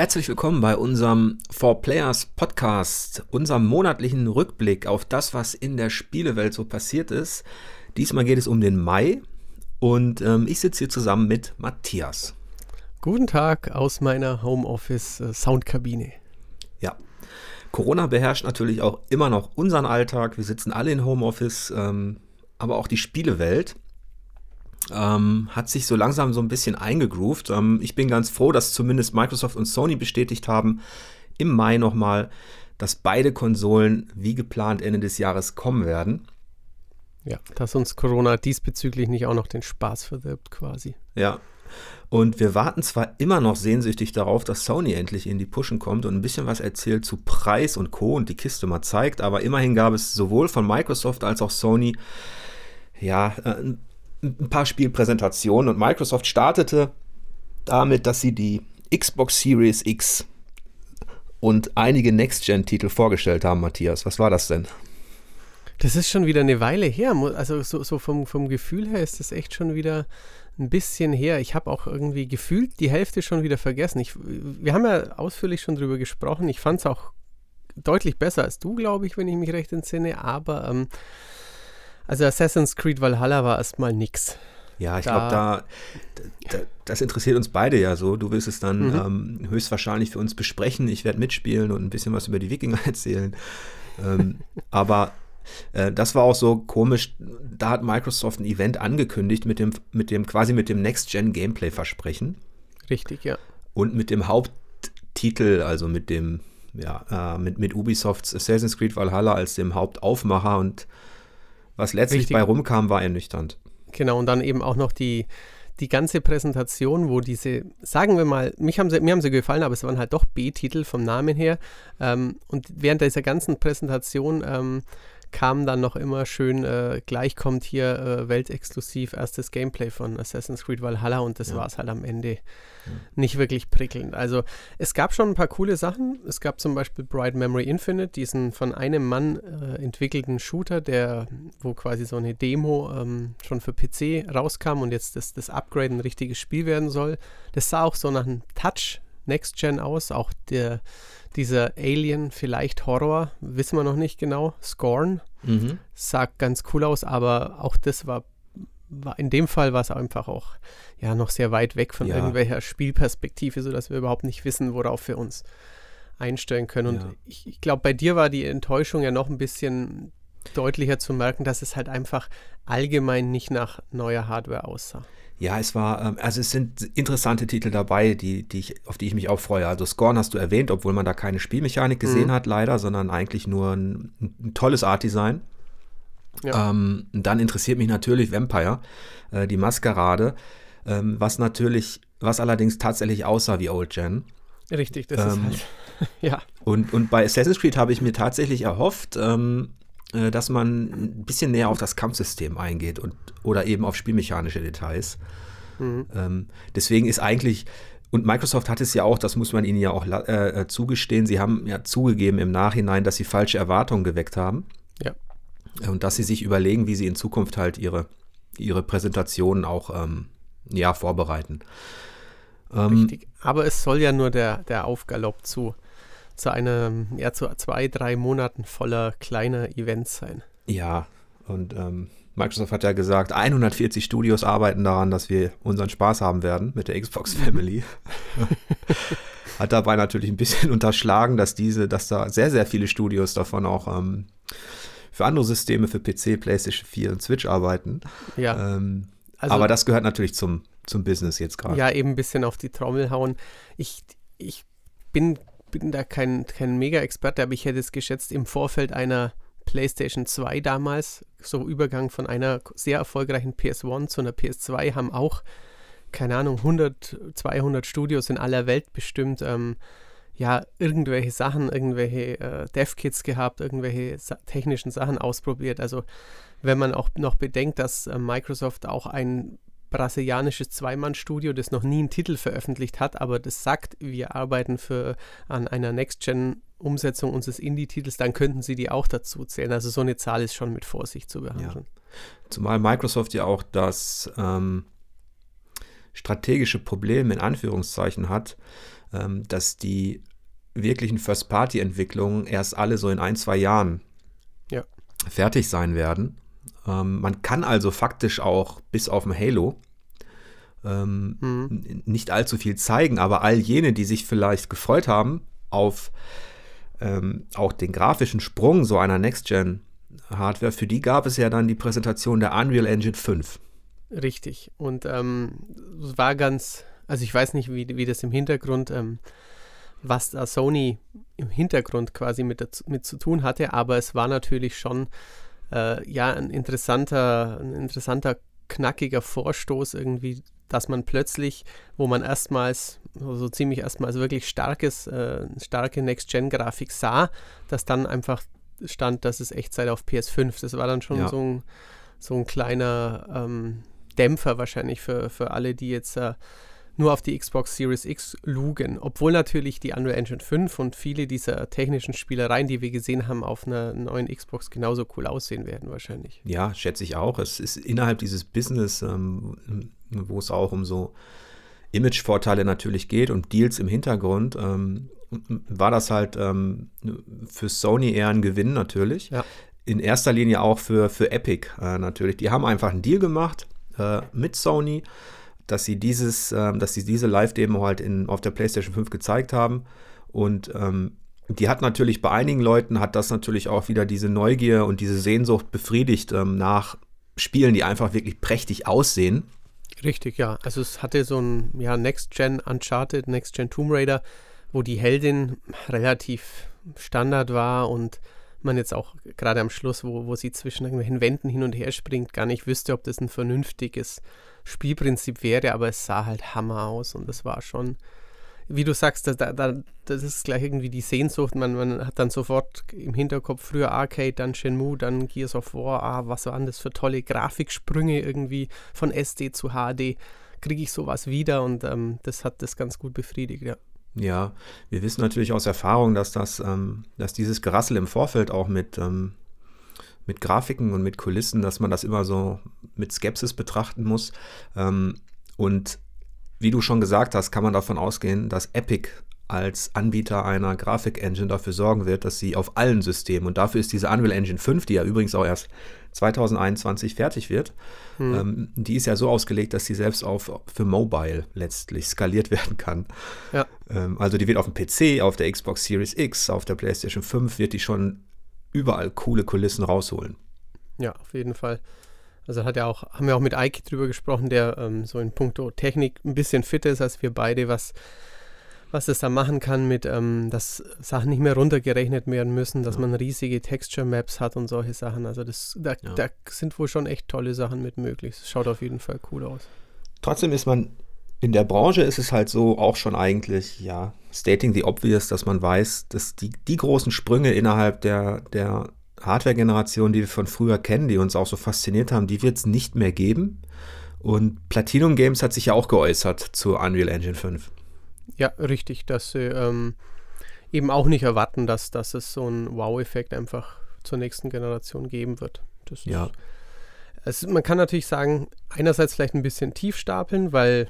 Herzlich willkommen bei unserem Four Players Podcast, unserem monatlichen Rückblick auf das, was in der Spielewelt so passiert ist. Diesmal geht es um den Mai und ähm, ich sitze hier zusammen mit Matthias. Guten Tag aus meiner Homeoffice äh, Soundkabine. Ja, Corona beherrscht natürlich auch immer noch unseren Alltag. Wir sitzen alle in Homeoffice, ähm, aber auch die Spielewelt ähm, hat sich so langsam so ein bisschen eingegroovt. Ähm, ich bin ganz froh, dass zumindest Microsoft und Sony bestätigt haben, im Mai nochmal, dass beide Konsolen wie geplant Ende des Jahres kommen werden. Ja, dass uns Corona diesbezüglich nicht auch noch den Spaß verdirbt quasi. Ja. Und wir warten zwar immer noch sehnsüchtig darauf, dass Sony endlich in die Pushen kommt und ein bisschen was erzählt zu Preis und Co. und die Kiste mal zeigt, aber immerhin gab es sowohl von Microsoft als auch Sony ja, äh, ein paar Spielpräsentationen und Microsoft startete damit, dass sie die Xbox Series X und einige Next-Gen-Titel vorgestellt haben, Matthias. Was war das denn? Das ist schon wieder eine Weile her. Also so, so vom, vom Gefühl her ist das echt schon wieder ein bisschen her. Ich habe auch irgendwie gefühlt die Hälfte schon wieder vergessen. Ich, wir haben ja ausführlich schon drüber gesprochen. Ich fand es auch deutlich besser als du, glaube ich, wenn ich mich recht entsinne. Aber ähm, also Assassin's Creed Valhalla war erstmal nix. Ja, ich glaube, da, da, das interessiert uns beide ja so. Du wirst es dann mhm. ähm, höchstwahrscheinlich für uns besprechen. Ich werde mitspielen und ein bisschen was über die Wikinger erzählen. ähm, aber äh, das war auch so komisch. Da hat Microsoft ein Event angekündigt mit dem, mit dem quasi mit dem Next-Gen-Gameplay-Versprechen. Richtig, ja. Und mit dem Haupttitel, also mit dem, ja, äh, mit, mit Ubisofts Assassin's Creed Valhalla als dem Hauptaufmacher und was letztlich Richtig. bei rumkam, war ernüchternd. Genau, und dann eben auch noch die, die ganze Präsentation, wo diese, sagen wir mal, mich haben sie, mir haben sie gefallen, aber es waren halt doch B-Titel vom Namen her. Ähm, und während dieser ganzen Präsentation ähm, kam dann noch immer schön, äh, gleich kommt hier äh, weltexklusiv erstes Gameplay von Assassin's Creed Valhalla und das ja. war es halt am Ende ja. nicht wirklich prickelnd. Also es gab schon ein paar coole Sachen. Es gab zum Beispiel Bright Memory Infinite, diesen von einem Mann äh, entwickelten Shooter, der, wo quasi so eine Demo ähm, schon für PC rauskam und jetzt das, das Upgrade ein richtiges Spiel werden soll. Das sah auch so nach einem Touch Next Gen aus, auch der dieser Alien, vielleicht Horror, wissen wir noch nicht genau. Scorn. Mhm. Sah ganz cool aus, aber auch das war, war in dem Fall war es einfach auch ja noch sehr weit weg von ja. irgendwelcher Spielperspektive, sodass wir überhaupt nicht wissen, worauf wir uns einstellen können. Und ja. ich, ich glaube, bei dir war die Enttäuschung ja noch ein bisschen deutlicher zu merken, dass es halt einfach allgemein nicht nach neuer Hardware aussah. Ja, es war, ähm, also es sind interessante Titel dabei, die, die ich, auf die ich mich auch freue. Also Scorn hast du erwähnt, obwohl man da keine Spielmechanik gesehen mhm. hat, leider, sondern eigentlich nur ein, ein tolles Art-Design. Ja. Ähm, dann interessiert mich natürlich Vampire, äh, die Maskerade, ähm, was natürlich, was allerdings tatsächlich aussah wie Old Gen. Richtig, das ähm, ist halt, ja. Und, und bei Assassin's Creed habe ich mir tatsächlich erhofft, ähm, äh, dass man ein bisschen näher auf das Kampfsystem eingeht und, oder eben auf spielmechanische Details. Mhm. Ähm, deswegen ist eigentlich, und Microsoft hat es ja auch, das muss man ihnen ja auch äh, äh, zugestehen, sie haben ja zugegeben im Nachhinein, dass sie falsche Erwartungen geweckt haben. Ja. Und dass sie sich überlegen, wie sie in Zukunft halt ihre, ihre Präsentationen auch ähm, ja, vorbereiten. Ähm, Richtig. Aber es soll ja nur der, der Aufgalopp zu zu einem, ja, zu zwei, drei Monaten voller kleiner Events sein. Ja, und ähm, Microsoft hat ja gesagt, 140 Studios arbeiten daran, dass wir unseren Spaß haben werden mit der Xbox. Family. hat dabei natürlich ein bisschen unterschlagen, dass diese, dass da sehr, sehr viele Studios davon auch ähm, für andere Systeme, für PC, PlayStation 4 und Switch arbeiten. Ja. Ähm, also, aber das gehört natürlich zum, zum Business jetzt gerade. Ja, eben ein bisschen auf die Trommel hauen. Ich, ich bin bin da kein, kein Mega-Experte, aber ich hätte es geschätzt, im Vorfeld einer PlayStation 2 damals, so Übergang von einer sehr erfolgreichen PS1 zu einer PS2, haben auch, keine Ahnung, 100, 200 Studios in aller Welt bestimmt, ähm, ja, irgendwelche Sachen, irgendwelche äh, Dev-Kits gehabt, irgendwelche sa technischen Sachen ausprobiert. Also, wenn man auch noch bedenkt, dass äh, Microsoft auch ein brasilianisches Zweimann-Studio, das noch nie einen Titel veröffentlicht hat, aber das sagt, wir arbeiten für, an einer Next-Gen-Umsetzung unseres Indie-Titels, dann könnten sie die auch dazu zählen. Also so eine Zahl ist schon mit Vorsicht zu behandeln. Ja. Zumal Microsoft ja auch das, ähm, strategische Problem in Anführungszeichen hat, ähm, dass die wirklichen First-Party-Entwicklungen erst alle so in ein, zwei Jahren ja. fertig sein werden. Ähm, man kann also faktisch auch bis auf ein Halo ähm, mhm. nicht allzu viel zeigen, aber all jene, die sich vielleicht gefreut haben auf ähm, auch den grafischen Sprung so einer Next-Gen-Hardware, für die gab es ja dann die Präsentation der Unreal Engine 5. Richtig. Und ähm, es war ganz, also ich weiß nicht, wie, wie das im Hintergrund, ähm, was da Sony im Hintergrund quasi mit, mit zu tun hatte, aber es war natürlich schon äh, ja ein interessanter, ein interessanter, knackiger Vorstoß irgendwie, dass man plötzlich, wo man erstmals, so ziemlich erstmals wirklich starkes, äh, starke Next-Gen-Grafik sah, dass dann einfach stand, dass es Echtzeit auf PS5. Das war dann schon ja. so, ein, so ein kleiner ähm, Dämpfer wahrscheinlich für, für alle, die jetzt äh, nur auf die Xbox Series X lugen. Obwohl natürlich die Unreal Engine 5 und viele dieser technischen Spielereien, die wir gesehen haben, auf einer neuen Xbox genauso cool aussehen werden wahrscheinlich. Ja, schätze ich auch. Es ist innerhalb dieses Business, ähm, wo es auch um so Image-Vorteile natürlich geht und Deals im Hintergrund, ähm, war das halt ähm, für Sony eher ein Gewinn natürlich. Ja. In erster Linie auch für, für Epic äh, natürlich. Die haben einfach einen Deal gemacht äh, mit Sony dass sie dieses, ähm, dass sie diese Live-Demo halt in, auf der PlayStation 5 gezeigt haben. Und ähm, die hat natürlich bei einigen Leuten hat das natürlich auch wieder diese Neugier und diese Sehnsucht befriedigt ähm, nach Spielen, die einfach wirklich prächtig aussehen. Richtig, ja. Also es hatte so ein ja, Next-Gen Uncharted, Next-Gen Tomb Raider, wo die Heldin relativ Standard war und man jetzt auch gerade am Schluss, wo, wo sie zwischen irgendwelchen Wänden hin und her springt, gar nicht wüsste, ob das ein vernünftiges Spielprinzip wäre, aber es sah halt Hammer aus und das war schon, wie du sagst, da, da, das ist gleich irgendwie die Sehnsucht. Man, man hat dann sofort im Hinterkopf früher Arcade, dann Shenmue, dann Gears of War. Ah, was waren das für tolle Grafiksprünge irgendwie von SD zu HD. Kriege ich sowas wieder und ähm, das hat das ganz gut befriedigt, ja. Ja, wir wissen natürlich aus Erfahrung, dass das, ähm, dass dieses Gerassel im Vorfeld auch mit, ähm, mit Grafiken und mit Kulissen, dass man das immer so mit Skepsis betrachten muss. Ähm, und wie du schon gesagt hast, kann man davon ausgehen, dass Epic als Anbieter einer Grafik-Engine dafür sorgen wird, dass sie auf allen Systemen, und dafür ist diese Unreal Engine 5, die ja übrigens auch erst 2021 fertig wird, hm. ähm, die ist ja so ausgelegt, dass sie selbst auf, für Mobile letztlich skaliert werden kann. Ja. Ähm, also die wird auf dem PC, auf der Xbox Series X, auf der PlayStation 5, wird die schon überall coole Kulissen rausholen. Ja, auf jeden Fall. Also hat ja auch, haben wir auch mit Ike drüber gesprochen, der ähm, so in puncto Technik ein bisschen fitter ist als wir beide, was, was es da machen kann mit, ähm, dass Sachen nicht mehr runtergerechnet werden müssen, dass ja. man riesige Texture Maps hat und solche Sachen. Also das, da, ja. da sind wohl schon echt tolle Sachen mit möglich. Es schaut auf jeden Fall cool aus. Trotzdem ist man in der Branche ist es halt so auch schon eigentlich, ja, stating the obvious, dass man weiß, dass die, die großen Sprünge innerhalb der, der Hardware-Generation, die wir von früher kennen, die uns auch so fasziniert haben, die wird es nicht mehr geben. Und Platinum Games hat sich ja auch geäußert zu Unreal Engine 5. Ja, richtig, dass sie ähm, eben auch nicht erwarten, dass, dass es so einen Wow-Effekt einfach zur nächsten Generation geben wird. Das ja. Ist, es, man kann natürlich sagen, einerseits vielleicht ein bisschen tief stapeln, weil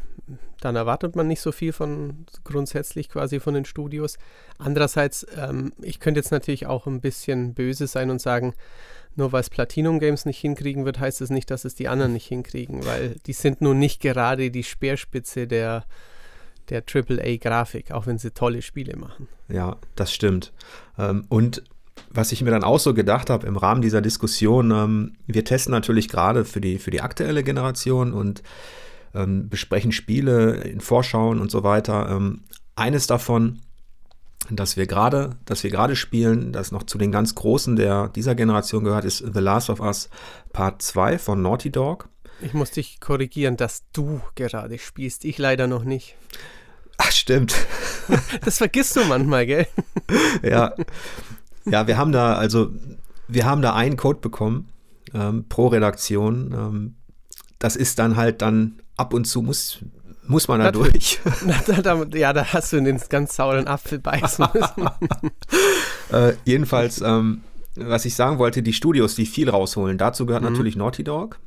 dann erwartet man nicht so viel von grundsätzlich quasi von den Studios. Andererseits, ähm, ich könnte jetzt natürlich auch ein bisschen böse sein und sagen, nur weil es Platinum Games nicht hinkriegen wird, heißt es das nicht, dass es die anderen nicht hinkriegen, weil die sind nun nicht gerade die Speerspitze der, der AAA-Grafik, auch wenn sie tolle Spiele machen. Ja, das stimmt. Ähm, und was ich mir dann auch so gedacht habe im Rahmen dieser Diskussion, ähm, wir testen natürlich gerade für die, für die aktuelle Generation und ähm, besprechen Spiele in Vorschauen und so weiter. Ähm, eines davon, dass wir gerade, dass wir gerade spielen, das noch zu den ganz großen der dieser Generation gehört, ist The Last of Us Part 2 von Naughty Dog. Ich muss dich korrigieren, dass du gerade spielst, ich leider noch nicht. Ach, stimmt. Das vergisst du manchmal, gell? Ja. Ja, wir haben da, also, wir haben da einen Code bekommen ähm, pro Redaktion. Ähm, das ist dann halt dann ab und zu muss, muss man da Natürlich. durch. ja, da hast du in den ganz sauren Apfel beißen müssen. äh, jedenfalls, ähm, was ich sagen wollte, die Studios, die viel rausholen, dazu gehört mhm. natürlich Naughty Dog.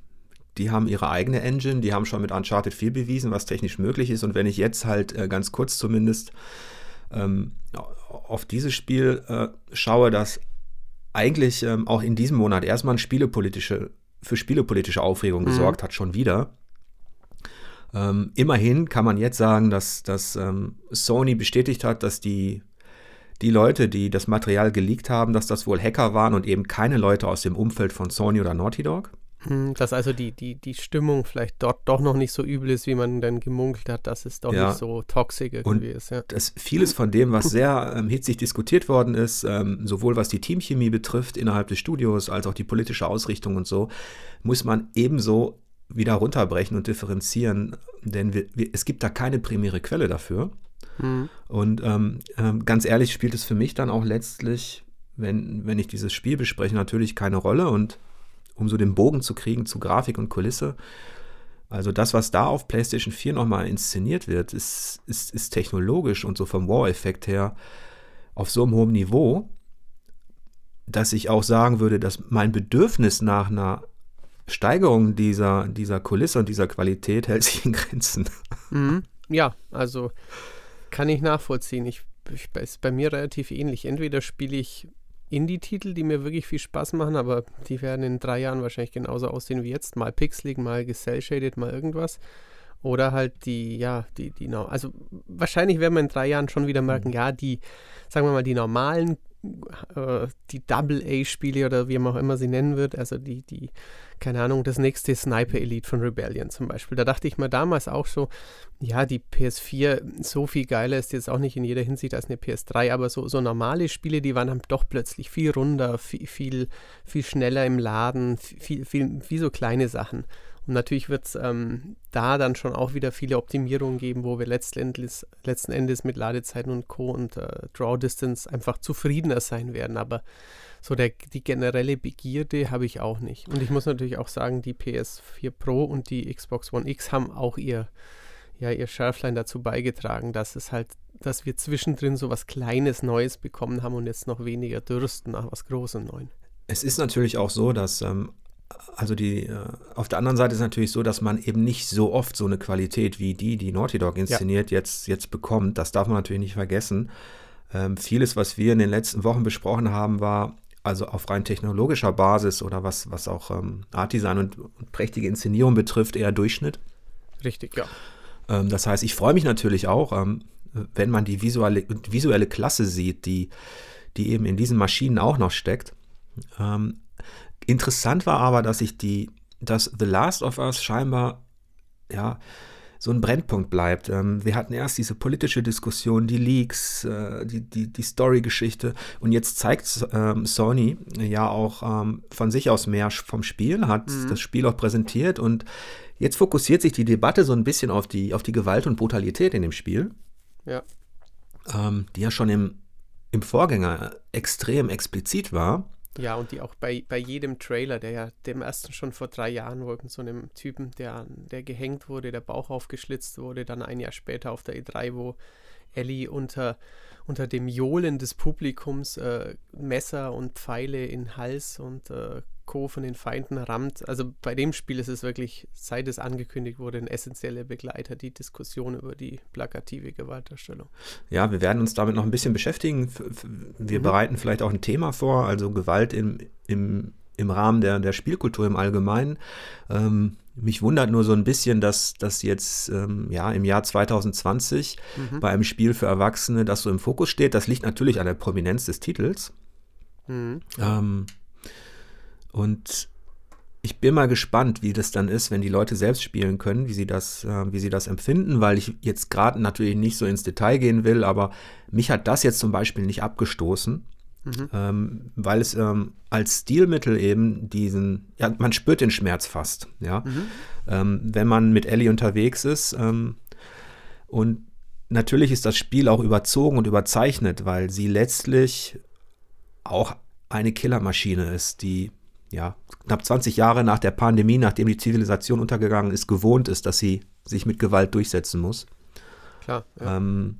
die haben ihre eigene Engine, die haben schon mit Uncharted viel bewiesen, was technisch möglich ist. Und wenn ich jetzt halt äh, ganz kurz zumindest ähm, auf dieses Spiel äh, schaue, dass eigentlich ähm, auch in diesem Monat erstmal spielepolitische, für spielepolitische Aufregung mhm. gesorgt hat, schon wieder. Ähm, immerhin kann man jetzt sagen, dass, dass ähm, Sony bestätigt hat, dass die, die Leute, die das Material geleakt haben, dass das wohl Hacker waren und eben keine Leute aus dem Umfeld von Sony oder Naughty Dog. Hm, dass also die, die, die Stimmung vielleicht dort doch noch nicht so übel ist, wie man dann gemunkelt hat, dass es doch ja. nicht so toxisch irgendwie ist. Ja. Das, vieles von dem, was sehr ähm, hitzig diskutiert worden ist, ähm, sowohl was die Teamchemie betrifft innerhalb des Studios, als auch die politische Ausrichtung und so, muss man ebenso wieder runterbrechen und differenzieren, denn wir, wir, es gibt da keine primäre Quelle dafür. Mhm. Und ähm, ähm, ganz ehrlich spielt es für mich dann auch letztlich, wenn, wenn ich dieses Spiel bespreche, natürlich keine Rolle und um so den Bogen zu kriegen zu Grafik und Kulisse. Also das, was da auf PlayStation 4 nochmal inszeniert wird, ist, ist, ist technologisch und so vom Wow-Effekt her auf so einem hohen Niveau, dass ich auch sagen würde, dass mein Bedürfnis nach einer Steigerung dieser, dieser Kulisse und dieser Qualität hält sich in Grenzen. Mhm. Ja, also kann ich nachvollziehen. Ich, ich, ist bei mir relativ ähnlich. Entweder spiele ich Indie-Titel, die mir wirklich viel Spaß machen, aber die werden in drei Jahren wahrscheinlich genauso aussehen wie jetzt. Mal pixelig, mal gecell-shaded, mal irgendwas. Oder halt die, ja, die, die, also wahrscheinlich werden wir in drei Jahren schon wieder merken, mhm. ja, die, sagen wir mal, die normalen äh, die Double-A-Spiele oder wie man auch immer sie nennen wird, also die, die, keine Ahnung, das nächste Sniper Elite von Rebellion zum Beispiel. Da dachte ich mir damals auch so, ja, die PS4 so viel geiler ist jetzt auch nicht in jeder Hinsicht als eine PS3, aber so, so normale Spiele, die waren dann doch plötzlich viel runder, viel, viel, viel schneller im Laden, viel, viel, wie so kleine Sachen. Und natürlich wird es ähm, da dann schon auch wieder viele Optimierungen geben, wo wir letztendlich, letzten Endes mit Ladezeiten und Co. und äh, Draw Distance einfach zufriedener sein werden. Aber so der, die generelle Begierde habe ich auch nicht. Und ich muss natürlich auch sagen, die PS4 Pro und die Xbox One X haben auch ihr, ja, ihr Schärflein dazu beigetragen, dass es halt, dass wir zwischendrin so was Kleines Neues bekommen haben und jetzt noch weniger dürsten nach was Großem Neuen. Es ist natürlich auch so, dass ähm, also die, äh, auf der anderen Seite ist es natürlich so, dass man eben nicht so oft so eine Qualität wie die, die Naughty Dog inszeniert, ja. jetzt, jetzt bekommt. Das darf man natürlich nicht vergessen. Ähm, vieles, was wir in den letzten Wochen besprochen haben, war also auf rein technologischer Basis oder was, was auch ähm, Art-Design und, und, prächtige Inszenierung betrifft, eher Durchschnitt. Richtig, ja. Ähm, das heißt, ich freue mich natürlich auch, ähm, wenn man die visuelle, visuelle Klasse sieht, die, die eben in diesen Maschinen auch noch steckt. Ähm, Interessant war aber, dass ich die, dass The Last of Us scheinbar, ja, so ein Brennpunkt bleibt. Ähm, wir hatten erst diese politische Diskussion, die Leaks, äh, die, die, die Story-Geschichte und jetzt zeigt ähm, Sony ja auch ähm, von sich aus mehr vom Spiel, hat mhm. das Spiel auch präsentiert und jetzt fokussiert sich die Debatte so ein bisschen auf die, auf die Gewalt und Brutalität in dem Spiel. Ja. Ähm, die ja schon im, im Vorgänger extrem explizit war. Ja, und die auch bei, bei jedem Trailer, der ja dem ersten schon vor drei Jahren, wo so einem Typen, der, der gehängt wurde, der Bauch aufgeschlitzt wurde, dann ein Jahr später auf der E3, wo Ellie unter, unter dem Johlen des Publikums äh, Messer und Pfeile in Hals und äh, Co. von den Feinden rammt. Also bei dem Spiel ist es wirklich, seit es angekündigt wurde, ein essentieller Begleiter, die Diskussion über die plakative Gewaltdarstellung. Ja, wir werden uns damit noch ein bisschen beschäftigen. Wir mhm. bereiten vielleicht auch ein Thema vor, also Gewalt im, im, im Rahmen der, der Spielkultur im Allgemeinen. Ähm, mich wundert nur so ein bisschen, dass das jetzt ähm, ja, im Jahr 2020 mhm. bei einem Spiel für Erwachsene das so im Fokus steht. Das liegt natürlich an der Prominenz des Titels. Mhm. Ähm, und ich bin mal gespannt, wie das dann ist, wenn die Leute selbst spielen können, wie sie das, äh, wie sie das empfinden, weil ich jetzt gerade natürlich nicht so ins Detail gehen will, aber mich hat das jetzt zum Beispiel nicht abgestoßen, mhm. ähm, weil es ähm, als Stilmittel eben diesen, ja, man spürt den Schmerz fast, ja, mhm. ähm, wenn man mit Ellie unterwegs ist ähm, und natürlich ist das Spiel auch überzogen und überzeichnet, weil sie letztlich auch eine Killermaschine ist, die ja, knapp 20 Jahre nach der Pandemie, nachdem die Zivilisation untergegangen ist, gewohnt ist, dass sie sich mit Gewalt durchsetzen muss. Klar. Ja. Ähm,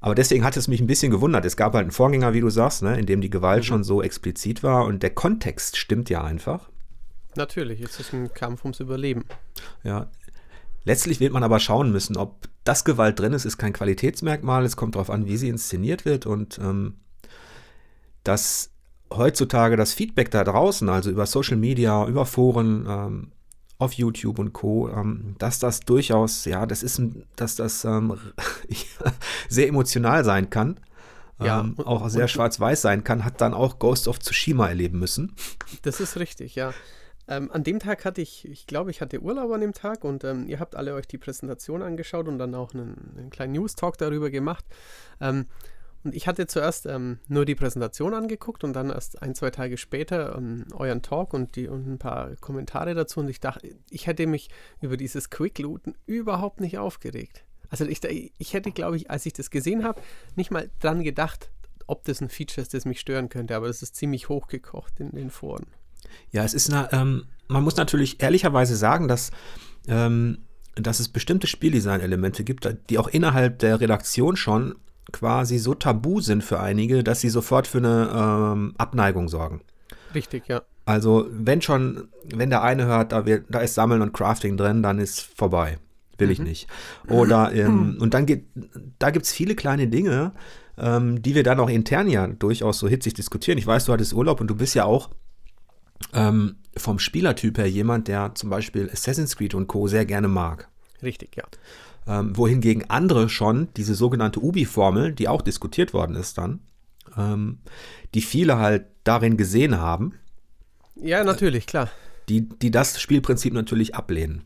aber deswegen hat es mich ein bisschen gewundert. Es gab halt einen Vorgänger, wie du sagst, ne, in dem die Gewalt mhm. schon so explizit war und der Kontext stimmt ja einfach. Natürlich, es ist ein Kampf ums Überleben. Ja. Letztlich wird man aber schauen müssen, ob das Gewalt drin ist, ist kein Qualitätsmerkmal. Es kommt darauf an, wie sie inszeniert wird und ähm, dass heutzutage das Feedback da draußen, also über Social Media, über Foren, ähm, auf YouTube und Co., ähm, dass das durchaus, ja, das ist, dass das ähm, sehr emotional sein kann. Ja, ähm, und, auch sehr schwarz-weiß sein kann, hat dann auch Ghost of Tsushima erleben müssen. Das ist richtig, ja. Ähm, an dem Tag hatte ich, ich glaube, ich hatte Urlaub an dem Tag und ähm, ihr habt alle euch die Präsentation angeschaut und dann auch einen, einen kleinen News-Talk darüber gemacht. Und ich hatte zuerst ähm, nur die Präsentation angeguckt und dann erst ein, zwei Tage später ähm, euren Talk und, die, und ein paar Kommentare dazu. Und ich dachte, ich hätte mich über dieses Quick-Looten überhaupt nicht aufgeregt. Also ich, ich hätte, glaube ich, als ich das gesehen habe, nicht mal dran gedacht, ob das ein Feature ist, das mich stören könnte. Aber das ist ziemlich hochgekocht in den Foren. Ja, es ist eine, ähm, man muss natürlich ehrlicherweise sagen, dass, ähm, dass es bestimmte Spieldesign-Elemente gibt, die auch innerhalb der Redaktion schon quasi so tabu sind für einige, dass sie sofort für eine ähm, Abneigung sorgen. Richtig, ja. Also, wenn schon, wenn der eine hört, da, wird, da ist Sammeln und Crafting drin, dann ist vorbei. Will mhm. ich nicht. Oder, ähm, und dann geht, da gibt es viele kleine Dinge, ähm, die wir dann auch intern ja durchaus so hitzig diskutieren. Ich weiß, du hattest Urlaub und du bist ja auch ähm, vom Spielertyp her jemand, der zum Beispiel Assassin's Creed und Co. sehr gerne mag. Richtig, ja. Ähm, wohingegen andere schon diese sogenannte Ubi-Formel, die auch diskutiert worden ist dann, ähm, die viele halt darin gesehen haben. Ja, natürlich, klar. Die, die das Spielprinzip natürlich ablehnen.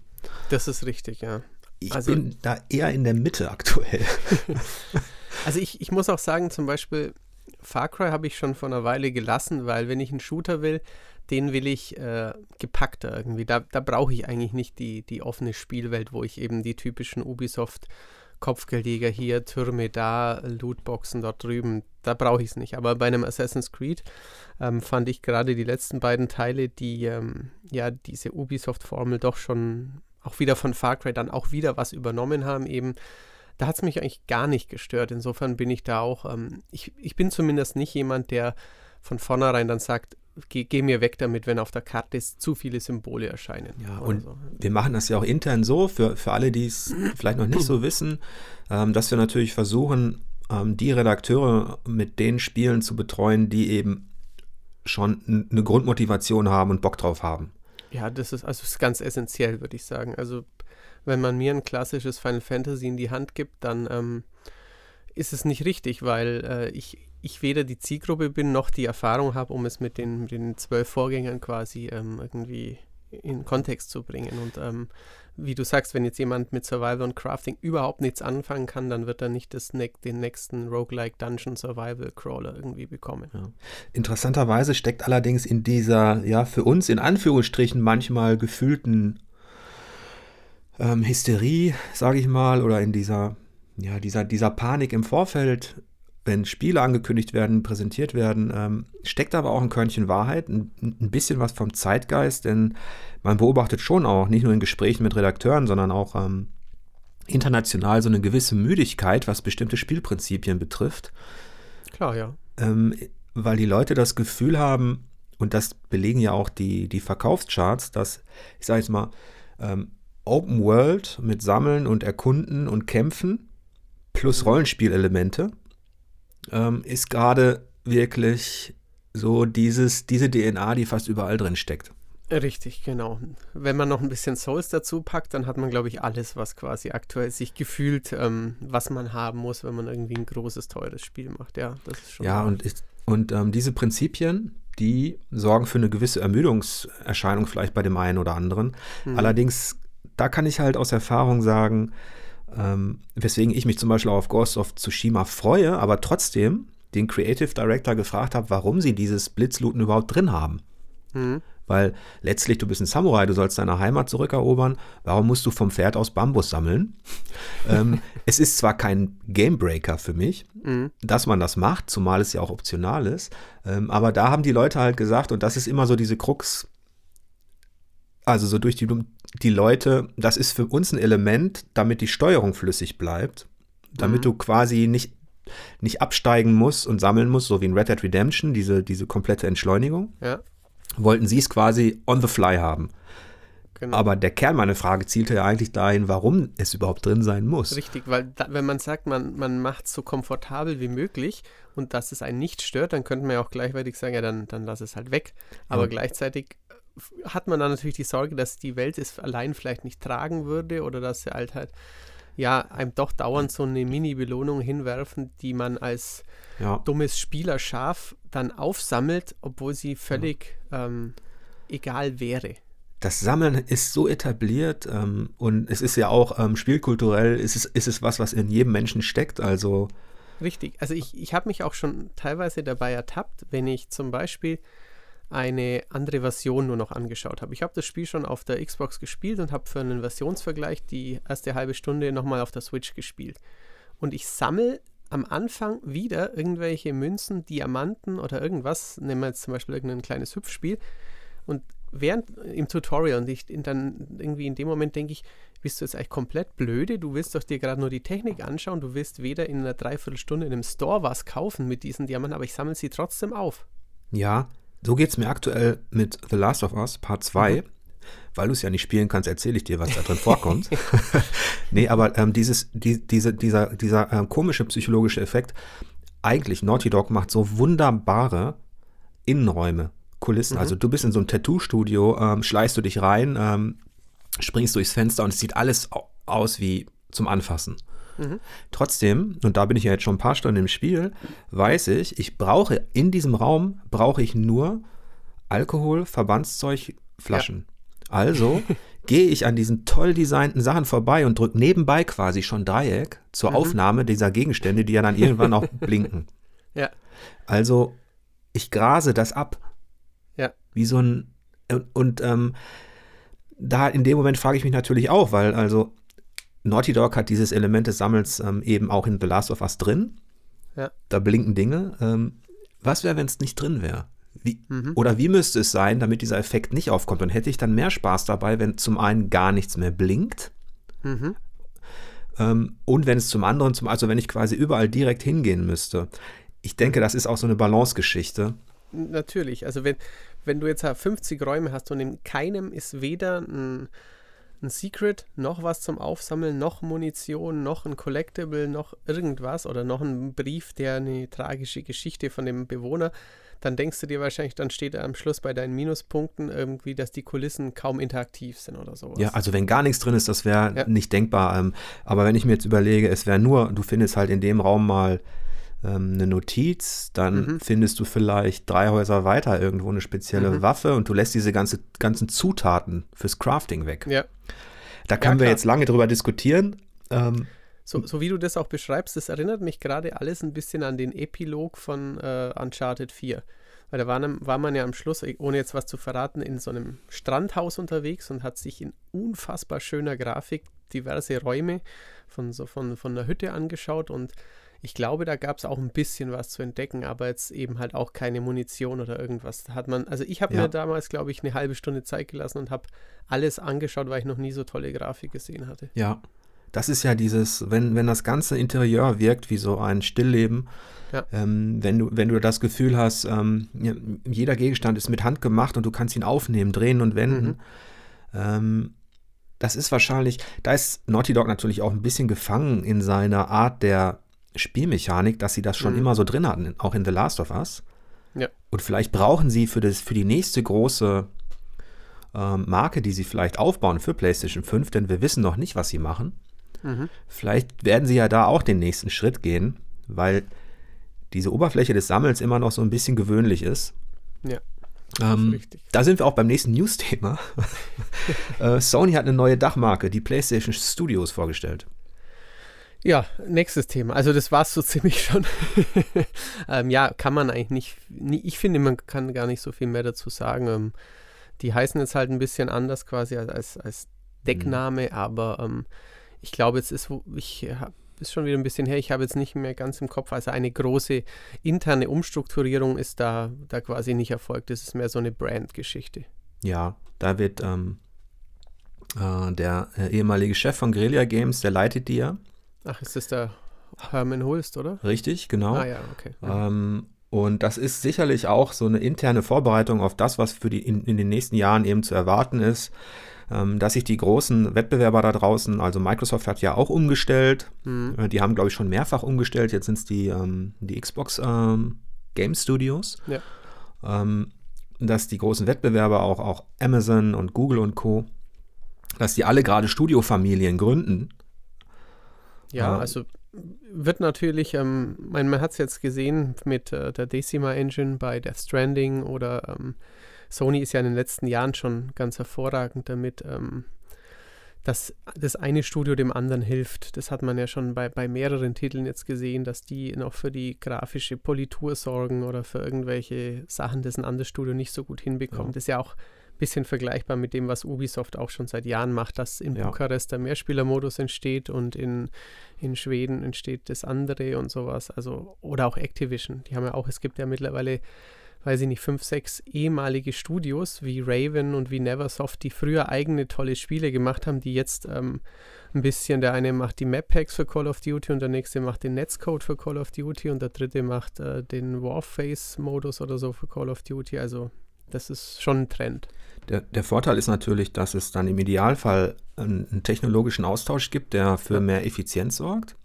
Das ist richtig, ja. Ich also, bin da eher in der Mitte aktuell. also ich, ich muss auch sagen, zum Beispiel Far Cry habe ich schon vor einer Weile gelassen, weil wenn ich einen Shooter will, den will ich äh, gepackter irgendwie. Da, da brauche ich eigentlich nicht die, die offene Spielwelt, wo ich eben die typischen Ubisoft Kopfgeldjäger hier, Türme da, Lootboxen dort drüben, da brauche ich es nicht. Aber bei einem Assassin's Creed ähm, fand ich gerade die letzten beiden Teile, die ähm, ja diese Ubisoft-Formel doch schon auch wieder von Far Cry dann auch wieder was übernommen haben, eben da hat es mich eigentlich gar nicht gestört. Insofern bin ich da auch, ähm, ich, ich bin zumindest nicht jemand, der von vornherein dann sagt, geh, geh, mir weg damit, wenn auf der Karte zu viele Symbole erscheinen. Ja, und so. wir machen das ja auch intern so, für, für alle, die es vielleicht noch nicht so wissen, ähm, dass wir natürlich versuchen, ähm, die Redakteure mit den Spielen zu betreuen, die eben schon eine Grundmotivation haben und Bock drauf haben. Ja, das ist also ist ganz essentiell, würde ich sagen. Also wenn man mir ein klassisches Final Fantasy in die Hand gibt, dann ähm, ist es nicht richtig, weil äh, ich ich weder die Zielgruppe bin, noch die Erfahrung habe, um es mit den, mit den zwölf Vorgängern quasi ähm, irgendwie in Kontext zu bringen. Und ähm, wie du sagst, wenn jetzt jemand mit Survival und Crafting überhaupt nichts anfangen kann, dann wird er nicht das ne den nächsten Roguelike Dungeon Survival Crawler irgendwie bekommen. Ja. Interessanterweise steckt allerdings in dieser, ja, für uns in Anführungsstrichen manchmal gefühlten ähm, Hysterie, sage ich mal, oder in dieser, ja, dieser, dieser Panik im Vorfeld wenn Spiele angekündigt werden, präsentiert werden, ähm, steckt aber auch ein Körnchen Wahrheit, ein, ein, bisschen was vom Zeitgeist, denn man beobachtet schon auch, nicht nur in Gesprächen mit Redakteuren, sondern auch ähm, international so eine gewisse Müdigkeit, was bestimmte Spielprinzipien betrifft. Klar, ja. Ähm, weil die Leute das Gefühl haben, und das belegen ja auch die, die Verkaufscharts, dass, ich sage jetzt mal, ähm, Open World mit Sammeln und Erkunden und Kämpfen plus mhm. Rollenspielelemente ähm, ist gerade wirklich so dieses, diese DNA, die fast überall drin steckt. Richtig, genau. Wenn man noch ein bisschen Souls dazu packt, dann hat man, glaube ich, alles, was quasi aktuell sich gefühlt, ähm, was man haben muss, wenn man irgendwie ein großes, teures Spiel macht. Ja, das ist schon. Ja, und, ist, und ähm, diese Prinzipien, die sorgen für eine gewisse Ermüdungserscheinung vielleicht bei dem einen oder anderen. Mhm. Allerdings, da kann ich halt aus Erfahrung sagen, ähm, weswegen ich mich zum Beispiel auch auf Ghost of Tsushima freue, aber trotzdem den Creative Director gefragt habe, warum sie dieses Blitzlooten überhaupt drin haben. Mhm. Weil letztlich, du bist ein Samurai, du sollst deine Heimat zurückerobern. Warum musst du vom Pferd aus Bambus sammeln? ähm, es ist zwar kein Gamebreaker für mich, mhm. dass man das macht, zumal es ja auch optional ist. Ähm, aber da haben die Leute halt gesagt, und das ist immer so diese Krux, also so durch die, die Leute, das ist für uns ein Element, damit die Steuerung flüssig bleibt, damit mhm. du quasi nicht, nicht absteigen musst und sammeln musst, so wie in Red Dead Redemption, diese, diese komplette Entschleunigung. Ja. wollten sie es quasi on the fly haben. Genau. Aber der Kern meiner Frage zielte ja eigentlich dahin, warum es überhaupt drin sein muss. Richtig, weil da, wenn man sagt, man, man macht es so komfortabel wie möglich und dass es einen nicht stört, dann könnte man ja auch gleichzeitig sagen, ja, dann, dann lass es halt weg. Aber ja. gleichzeitig hat man dann natürlich die Sorge, dass die Welt es allein vielleicht nicht tragen würde oder dass sie halt halt ja einem doch dauernd so eine Mini-Belohnung hinwerfen, die man als ja. dummes Spielerschaf dann aufsammelt, obwohl sie völlig ja. ähm, egal wäre das Sammeln ist so etabliert ähm, und es ist ja auch ähm, spielkulturell, ist es, ist es was, was in jedem Menschen steckt. Also Richtig. Also ich, ich habe mich auch schon teilweise dabei ertappt, wenn ich zum Beispiel eine andere Version nur noch angeschaut habe. Ich habe das Spiel schon auf der Xbox gespielt und habe für einen Versionsvergleich die erste halbe Stunde nochmal auf der Switch gespielt. Und ich sammle am Anfang wieder irgendwelche Münzen, Diamanten oder irgendwas, nehmen wir jetzt zum Beispiel irgendein kleines Hüpfspiel. Und während im Tutorial und ich dann irgendwie in dem Moment denke ich, bist du jetzt eigentlich komplett blöde? Du willst doch dir gerade nur die Technik anschauen, du willst weder in einer Dreiviertelstunde in einem Store was kaufen mit diesen Diamanten, aber ich sammle sie trotzdem auf. Ja, so geht es mir aktuell mit The Last of Us Part 2. Mhm. Weil du es ja nicht spielen kannst, erzähle ich dir, was da drin vorkommt. nee, aber ähm, dieses, die, diese, dieser, dieser äh, komische psychologische Effekt, eigentlich Naughty Dog macht so wunderbare Innenräume Kulissen. Mhm. Also du bist in so einem Tattoo-Studio, ähm, schleichst du dich rein, ähm, springst durchs Fenster und es sieht alles aus wie zum Anfassen. Mhm. Trotzdem, und da bin ich ja jetzt schon ein paar Stunden im Spiel, weiß ich, ich brauche in diesem Raum brauche ich nur Alkohol, Verbandszeug, Flaschen. Ja. Also gehe ich an diesen toll designten Sachen vorbei und drücke nebenbei quasi schon Dreieck zur mhm. Aufnahme dieser Gegenstände, die ja dann irgendwann auch blinken. Ja. Also ich grase das ab. Wie so ein. Und, und ähm, da in dem Moment frage ich mich natürlich auch, weil also Naughty Dog hat dieses Element des Sammels ähm, eben auch in The Last of Us drin. Ja. Da blinken Dinge. Ähm, was wäre, wenn es nicht drin wäre? Mhm. Oder wie müsste es sein, damit dieser Effekt nicht aufkommt? Und hätte ich dann mehr Spaß dabei, wenn zum einen gar nichts mehr blinkt mhm. ähm, und wenn es zum anderen, zum, also wenn ich quasi überall direkt hingehen müsste. Ich denke, das ist auch so eine Balance-Geschichte. Natürlich. Also wenn, wenn du jetzt 50 Räume hast und in keinem ist weder ein, ein Secret, noch was zum Aufsammeln, noch Munition, noch ein Collectible, noch irgendwas oder noch ein Brief, der eine tragische Geschichte von dem Bewohner, dann denkst du dir wahrscheinlich, dann steht am Schluss bei deinen Minuspunkten irgendwie, dass die Kulissen kaum interaktiv sind oder sowas. Ja, also wenn gar nichts drin ist, das wäre ja. nicht denkbar. Ähm, aber wenn ich mir jetzt überlege, es wäre nur, du findest halt in dem Raum mal ähm, eine Notiz, dann mhm. findest du vielleicht drei Häuser weiter irgendwo eine spezielle mhm. Waffe und du lässt diese ganze, ganzen Zutaten fürs Crafting weg. Ja. Da können ja, wir jetzt lange drüber diskutieren. Ähm, so, so, wie du das auch beschreibst, das erinnert mich gerade alles ein bisschen an den Epilog von äh, Uncharted 4. Weil da war, war, man ja am Schluss, ohne jetzt was zu verraten, in so einem Strandhaus unterwegs und hat sich in unfassbar schöner Grafik diverse Räume von, so von, von der Hütte angeschaut und ich glaube, da gab es auch ein bisschen was zu entdecken, aber jetzt eben halt auch keine Munition oder irgendwas. Da hat man, also ich habe ja. mir damals, glaube ich, eine halbe Stunde Zeit gelassen und habe alles angeschaut, weil ich noch nie so tolle Grafik gesehen hatte. Ja, das ist ja dieses, wenn, wenn das ganze Interieur wirkt wie so ein Stillleben, ja. ähm, wenn, du, wenn du das Gefühl hast, ähm, jeder Gegenstand ist mit Hand gemacht und du kannst ihn aufnehmen, drehen und wenden. Mhm. Ähm, das ist wahrscheinlich, da ist Naughty Dog natürlich auch ein bisschen gefangen in seiner Art der Spielmechanik, dass sie das schon mhm. immer so drin hatten, auch in The Last of Us. Ja. Und vielleicht brauchen sie für, das, für die nächste große ähm, Marke, die sie vielleicht aufbauen für PlayStation 5, denn wir wissen noch nicht, was sie machen. Mhm. Vielleicht werden sie ja da auch den nächsten Schritt gehen, weil diese Oberfläche des Sammels immer noch so ein bisschen gewöhnlich ist. Ja. Ähm, da sind wir auch beim nächsten News-Thema. äh, Sony hat eine neue Dachmarke, die PlayStation Studios, vorgestellt. Ja, nächstes Thema. Also das war es so ziemlich schon. ähm, ja, kann man eigentlich nicht, nie, ich finde, man kann gar nicht so viel mehr dazu sagen. Ähm, die heißen jetzt halt ein bisschen anders quasi als, als Deckname, mhm. aber ähm, ich glaube, jetzt ist, ich habe ist schon wieder ein bisschen her, ich habe jetzt nicht mehr ganz im Kopf, also eine große interne Umstrukturierung ist da, da quasi nicht erfolgt. Das ist mehr so eine Brand-Geschichte. Ja, da wird ähm, äh, der äh, ehemalige Chef von Guerilla Games, der leitet die ja Ach, ist das der Herman Hulst, oder? Richtig, genau. Ah ja, okay. Ähm, Und das ist sicherlich auch so eine interne Vorbereitung auf das, was für die in, in den nächsten Jahren eben zu erwarten ist. Ähm, dass sich die großen Wettbewerber da draußen, also Microsoft hat ja auch umgestellt. Mhm. Äh, die haben, glaube ich, schon mehrfach umgestellt. Jetzt sind es die, ähm, die Xbox ähm, Game Studios. Ja. Ähm, dass die großen Wettbewerber, auch, auch Amazon und Google und Co., dass die alle gerade Studiofamilien gründen. Ja, äh, also wird natürlich, ähm, man, man hat es jetzt gesehen mit äh, der Decima Engine bei Death Stranding oder ähm, Sony ist ja in den letzten Jahren schon ganz hervorragend damit, ähm, dass das eine Studio dem anderen hilft. Das hat man ja schon bei, bei mehreren Titeln jetzt gesehen, dass die noch für die grafische Politur sorgen oder für irgendwelche Sachen, das ein anderes Studio nicht so gut hinbekommt. Ja. Das ist ja auch bisschen vergleichbar mit dem, was Ubisoft auch schon seit Jahren macht, dass in ja. Bukarest der Mehrspielermodus entsteht und in, in Schweden entsteht das andere und sowas. Also, oder auch Activision. Die haben ja auch, es gibt ja mittlerweile weiß ich nicht, fünf, sechs ehemalige Studios wie Raven und wie Neversoft, die früher eigene tolle Spiele gemacht haben, die jetzt ähm, ein bisschen, der eine macht die Map Packs für Call of Duty und der nächste macht den Netzcode für Call of Duty und der dritte macht äh, den Warface-Modus oder so für Call of Duty. Also das ist schon ein Trend. Der, der, Vorteil ist natürlich, dass es dann im Idealfall einen, einen technologischen Austausch gibt, der für mehr Effizienz sorgt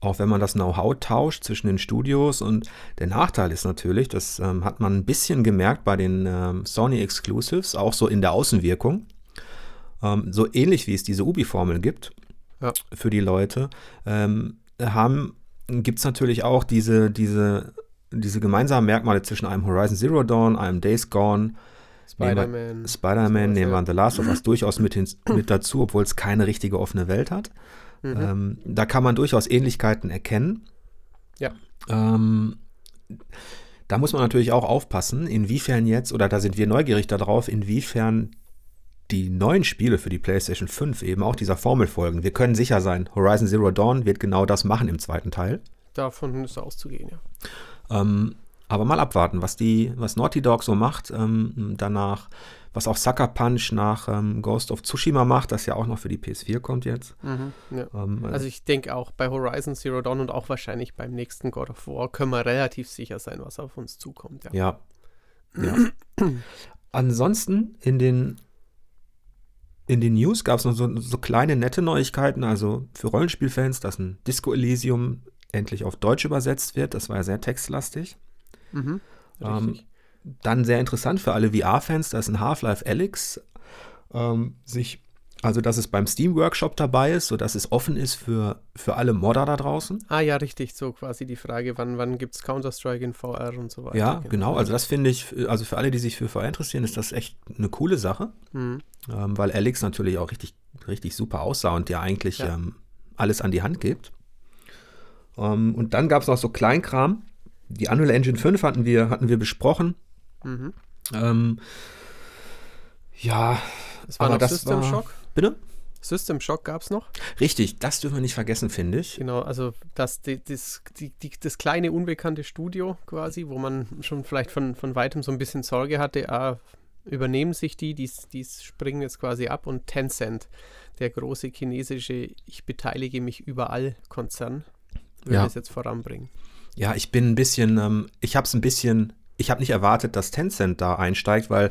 auch wenn man das Know-how tauscht zwischen den Studios. Und der Nachteil ist natürlich, das ähm, hat man ein bisschen gemerkt bei den ähm, Sony Exclusives, auch so in der Außenwirkung. Ähm, so ähnlich wie es diese Ubi-Formel gibt ja. für die Leute, ähm, gibt es natürlich auch diese, diese, diese gemeinsamen Merkmale zwischen einem Horizon Zero Dawn, einem Days Gone. Spider-Man. Spider-Man, nehmen wir The Last of Us durchaus mit, hin, mit dazu, obwohl es keine richtige offene Welt hat. Mhm. Ähm, da kann man durchaus Ähnlichkeiten erkennen. Ja. Ähm, da muss man natürlich auch aufpassen, inwiefern jetzt, oder da sind wir neugierig darauf, inwiefern die neuen Spiele für die PlayStation 5 eben auch dieser Formel folgen. Wir können sicher sein, Horizon Zero Dawn wird genau das machen im zweiten Teil. Davon ist auszugehen, ja. Ähm, aber mal abwarten, was die, was Naughty Dog so macht ähm, danach was auch Sucker Punch nach ähm, Ghost of Tsushima macht, das ja auch noch für die PS4 kommt jetzt. Mhm, ja. ähm, äh, also ich denke auch bei Horizon Zero Dawn und auch wahrscheinlich beim nächsten God of War können wir relativ sicher sein, was auf uns zukommt. Ja. ja. ja. Ansonsten in den in den News gab es noch so, so, kleine nette Neuigkeiten, also für Rollenspielfans, dass ein Disco Elysium endlich auf Deutsch übersetzt wird. Das war ja sehr textlastig. Mhm, ähm, dann sehr interessant für alle VR-Fans, dass ein Half-Life Alyx ähm, sich, also dass es beim Steam Workshop dabei ist, sodass es offen ist für, für alle Modder da draußen. Ah ja, richtig, so quasi die Frage, wann, wann gibt es Counter-Strike in VR und so weiter. Ja, genau. genau, also das finde ich, also für alle, die sich für VR interessieren, ist das echt eine coole Sache, mhm. ähm, weil Alyx natürlich auch richtig, richtig super aussah und dir eigentlich ja. ähm, alles an die Hand gibt. Ähm, und dann gab es noch so Kleinkram. Die Unreal Engine 5 hatten wir, hatten wir besprochen. Mhm. Ähm, ja, es war aber das System war, Shock. Bitte? System Shock gab es noch. Richtig, das dürfen wir nicht vergessen, finde ich. Genau, also das, die, das, die, die, das kleine unbekannte Studio quasi, wo man schon vielleicht von, von weitem so ein bisschen Sorge hatte, ah, übernehmen sich die, die, die springen jetzt quasi ab und Tencent, der große chinesische Ich beteilige mich überall Konzern, will ja. das jetzt voranbringen. Ja, ich bin ein bisschen, ähm, ich habe es ein bisschen ich habe nicht erwartet, dass Tencent da einsteigt, weil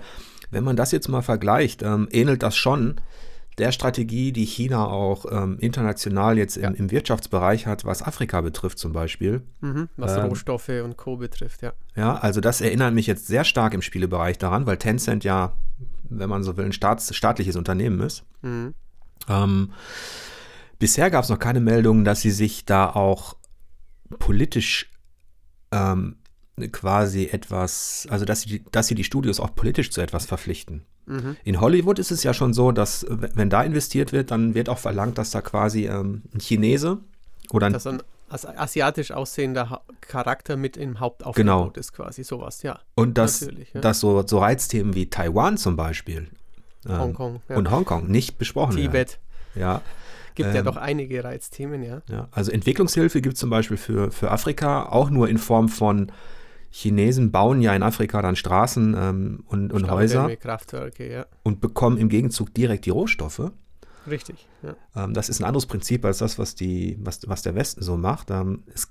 wenn man das jetzt mal vergleicht, ähm, ähnelt das schon der Strategie, die China auch ähm, international jetzt im, im, Wirtschaftsbereich hat, was Afrika betrifft zum Beispiel. Mhm, was ähm, Rohstoffe und Co. betrifft, ja. Ja, also das erinnert mich jetzt sehr stark im Spielebereich daran, weil Tencent ja, wenn man so will, ein Staats staatliches Unternehmen ist. Mhm. Ähm, bisher gab es noch keine Meldungen, dass sie sich da auch politisch ähm, quasi etwas, also dass sie, dass sie die Studios auch politisch zu etwas verpflichten. Mhm. In Hollywood ist es ja schon so, dass wenn da investiert wird, dann wird auch verlangt, dass da quasi ähm, ein Chinese oder ein, dass ein asiatisch aussehender Charakter mit im Hauptaufbau genau. ist quasi sowas, ja. Und dass, ja. dass so, so Reizthemen wie Taiwan zum Beispiel ähm, Hongkong, ja. und Hongkong nicht besprochen Tibet. werden. Ja. Gibt ähm, ja doch einige Reizthemen, ja. ja also Entwicklungshilfe gibt es zum Beispiel für, für Afrika auch nur in Form von Chinesen bauen ja in Afrika dann Straßen ähm, und, und Häuser Kraftwerke, ja. und bekommen im Gegenzug direkt die Rohstoffe. Richtig. Ja. Ähm, das ist ein anderes Prinzip als das, was, die, was, was der Westen so macht. Ähm, es,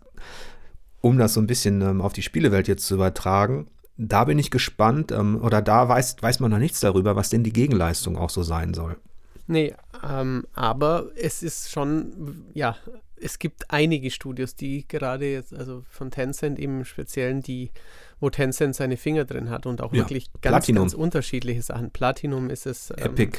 um das so ein bisschen ähm, auf die Spielewelt jetzt zu übertragen, da bin ich gespannt, ähm, oder da weiß, weiß man noch nichts darüber, was denn die Gegenleistung auch so sein soll. Nee, ähm, aber es ist schon, ja, es gibt einige Studios, die gerade jetzt, also von Tencent im Speziellen, die, wo Tencent seine Finger drin hat und auch ja, wirklich ganz, Platinum. ganz unterschiedliche Sachen. Platinum ist es. Ähm, Epic.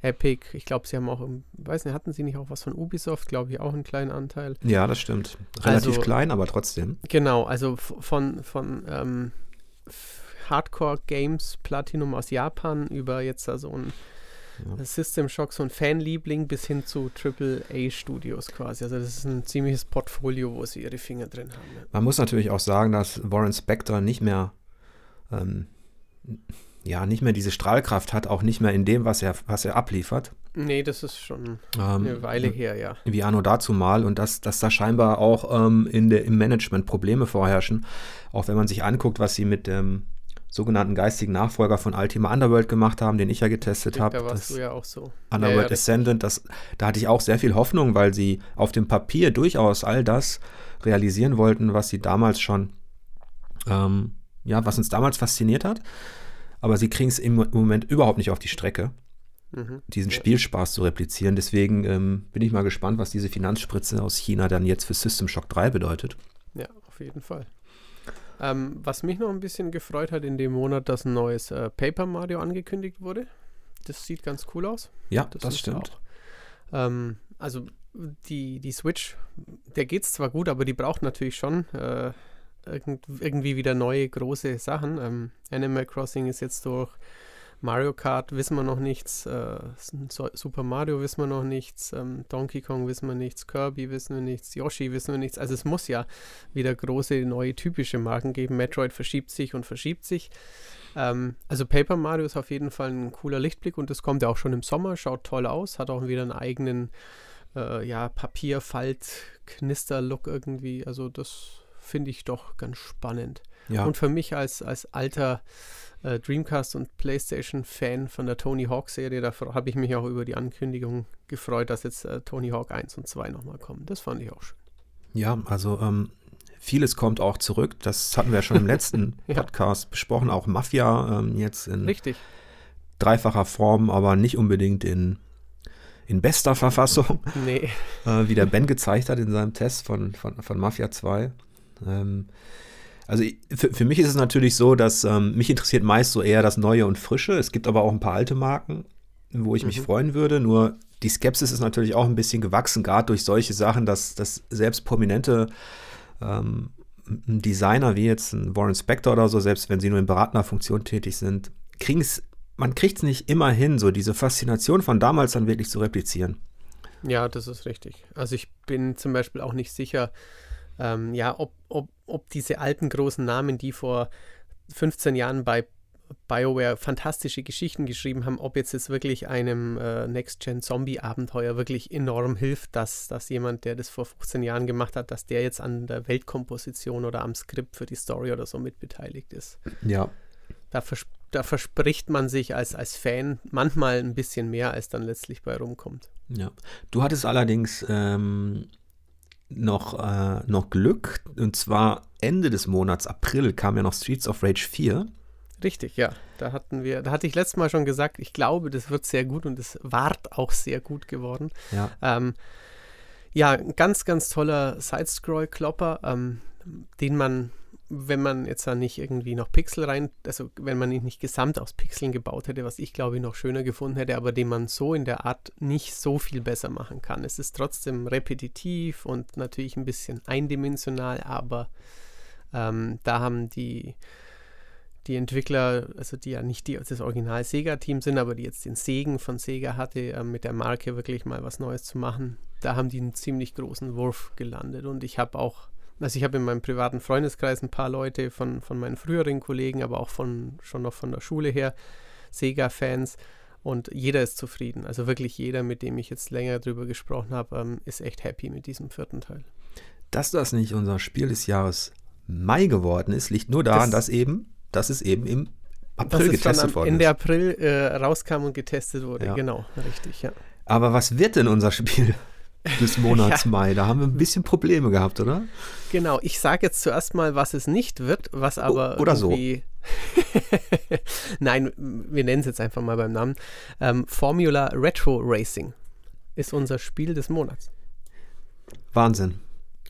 Epic, ich glaube, sie haben auch, weiß nicht, hatten sie nicht auch was von Ubisoft, glaube ich, auch einen kleinen Anteil. Ja, das stimmt. Relativ also, klein, aber trotzdem. Genau, also von, von ähm, Hardcore Games Platinum aus Japan über jetzt also ein ja. System Shock, so ein Fanliebling bis hin zu AAA-Studios quasi. Also das ist ein ziemliches Portfolio, wo sie ihre Finger drin haben. Ja. Man muss natürlich auch sagen, dass Warren Spector nicht mehr ähm, ja, nicht mehr diese Strahlkraft hat, auch nicht mehr in dem, was er, was er abliefert. Nee, das ist schon ähm, eine Weile her, ja. Wie Anno dazu mal und dass, dass da scheinbar auch ähm, in der, im Management Probleme vorherrschen. Auch wenn man sich anguckt, was sie mit dem sogenannten geistigen Nachfolger von Ultima Underworld gemacht haben, den ich ja getestet habe. Da warst du ja auch so. Underworld ja, ja, Ascendant, das, da hatte ich auch sehr viel Hoffnung, weil sie auf dem Papier durchaus all das realisieren wollten, was sie damals schon, ähm, ja, was uns damals fasziniert hat. Aber sie kriegen es im Moment überhaupt nicht auf die Strecke, mhm. diesen ja. Spielspaß zu replizieren. Deswegen ähm, bin ich mal gespannt, was diese Finanzspritze aus China dann jetzt für System Shock 3 bedeutet. Ja, auf jeden Fall. Ähm, was mich noch ein bisschen gefreut hat in dem Monat, dass ein neues äh, Paper Mario angekündigt wurde. Das sieht ganz cool aus. Ja, das, das stimmt. Ähm, also die, die Switch, der geht es zwar gut, aber die braucht natürlich schon äh, irgend, irgendwie wieder neue große Sachen. Ähm, Animal Crossing ist jetzt durch Mario Kart wissen wir noch nichts, äh, Super Mario wissen wir noch nichts, ähm, Donkey Kong wissen wir nichts, Kirby wissen wir nichts, Yoshi wissen wir nichts. Also es muss ja wieder große neue typische Marken geben. Metroid verschiebt sich und verschiebt sich. Ähm, also Paper Mario ist auf jeden Fall ein cooler Lichtblick und das kommt ja auch schon im Sommer, schaut toll aus, hat auch wieder einen eigenen äh, ja, Papierfalt-Knister-Look irgendwie. Also das finde ich doch ganz spannend. Ja. Und für mich als, als alter äh, Dreamcast und PlayStation-Fan von der Tony Hawk-Serie. Da habe ich mich auch über die Ankündigung gefreut, dass jetzt äh, Tony Hawk 1 und 2 nochmal kommen. Das fand ich auch schön. Ja, also ähm, vieles kommt auch zurück. Das hatten wir ja schon im letzten ja. Podcast besprochen. Auch Mafia ähm, jetzt in Richtig. dreifacher Form, aber nicht unbedingt in, in bester Verfassung. Nee. Äh, wie der Ben gezeigt hat in seinem Test von, von, von Mafia 2. Ähm, also für, für mich ist es natürlich so, dass ähm, mich interessiert meist so eher das Neue und Frische. Es gibt aber auch ein paar alte Marken, wo ich mhm. mich freuen würde. Nur die Skepsis ist natürlich auch ein bisschen gewachsen, gerade durch solche Sachen, dass, dass selbst prominente ähm, Designer wie jetzt ein Warren Spector oder so, selbst wenn sie nur in beratender Funktion tätig sind, kriegen es, man kriegt es nicht immer hin, so diese Faszination von damals dann wirklich zu replizieren. Ja, das ist richtig. Also ich bin zum Beispiel auch nicht sicher, ähm, ja, ob, ob, ob diese alten großen Namen, die vor 15 Jahren bei BioWare fantastische Geschichten geschrieben haben, ob jetzt es wirklich einem äh, Next-Gen-Zombie-Abenteuer wirklich enorm hilft, dass, dass jemand, der das vor 15 Jahren gemacht hat, dass der jetzt an der Weltkomposition oder am Skript für die Story oder so mitbeteiligt ist. Ja. Da, vers da verspricht man sich als, als Fan manchmal ein bisschen mehr, als dann letztlich bei rumkommt. Ja. Du hattest allerdings ähm, noch, äh, noch Glück. Und zwar Ende des Monats April kam ja noch Streets of Rage 4. Richtig, ja. Da hatten wir, da hatte ich letztes Mal schon gesagt, ich glaube, das wird sehr gut und es ward auch sehr gut geworden. Ja. Ähm, ja, ganz, ganz toller Side-Scroll-Klopper, ähm, den man wenn man jetzt da nicht irgendwie noch Pixel rein, also wenn man ihn nicht gesamt aus Pixeln gebaut hätte, was ich glaube ich noch schöner gefunden hätte, aber den man so in der Art nicht so viel besser machen kann. Es ist trotzdem repetitiv und natürlich ein bisschen eindimensional, aber ähm, da haben die, die Entwickler, also die ja nicht die, das Original Sega-Team sind, aber die jetzt den Segen von Sega hatte, äh, mit der Marke wirklich mal was Neues zu machen, da haben die einen ziemlich großen Wurf gelandet und ich habe auch also ich habe in meinem privaten Freundeskreis ein paar Leute von, von meinen früheren Kollegen, aber auch von, schon noch von der Schule her, Sega-Fans. Und jeder ist zufrieden. Also wirklich jeder, mit dem ich jetzt länger drüber gesprochen habe, ähm, ist echt happy mit diesem vierten Teil. Dass das nicht unser Spiel des Jahres Mai geworden ist, liegt nur daran, das, dass eben, dass es eben im April getestet worden ist. Ende April äh, rauskam und getestet wurde. Ja. Genau, richtig, ja. Aber was wird denn unser Spiel des Monats ja. Mai. Da haben wir ein bisschen Probleme gehabt, oder? Genau, ich sage jetzt zuerst mal, was es nicht wird, was aber. O oder so. Nein, wir nennen es jetzt einfach mal beim Namen. Ähm, Formula Retro Racing ist unser Spiel des Monats. Wahnsinn.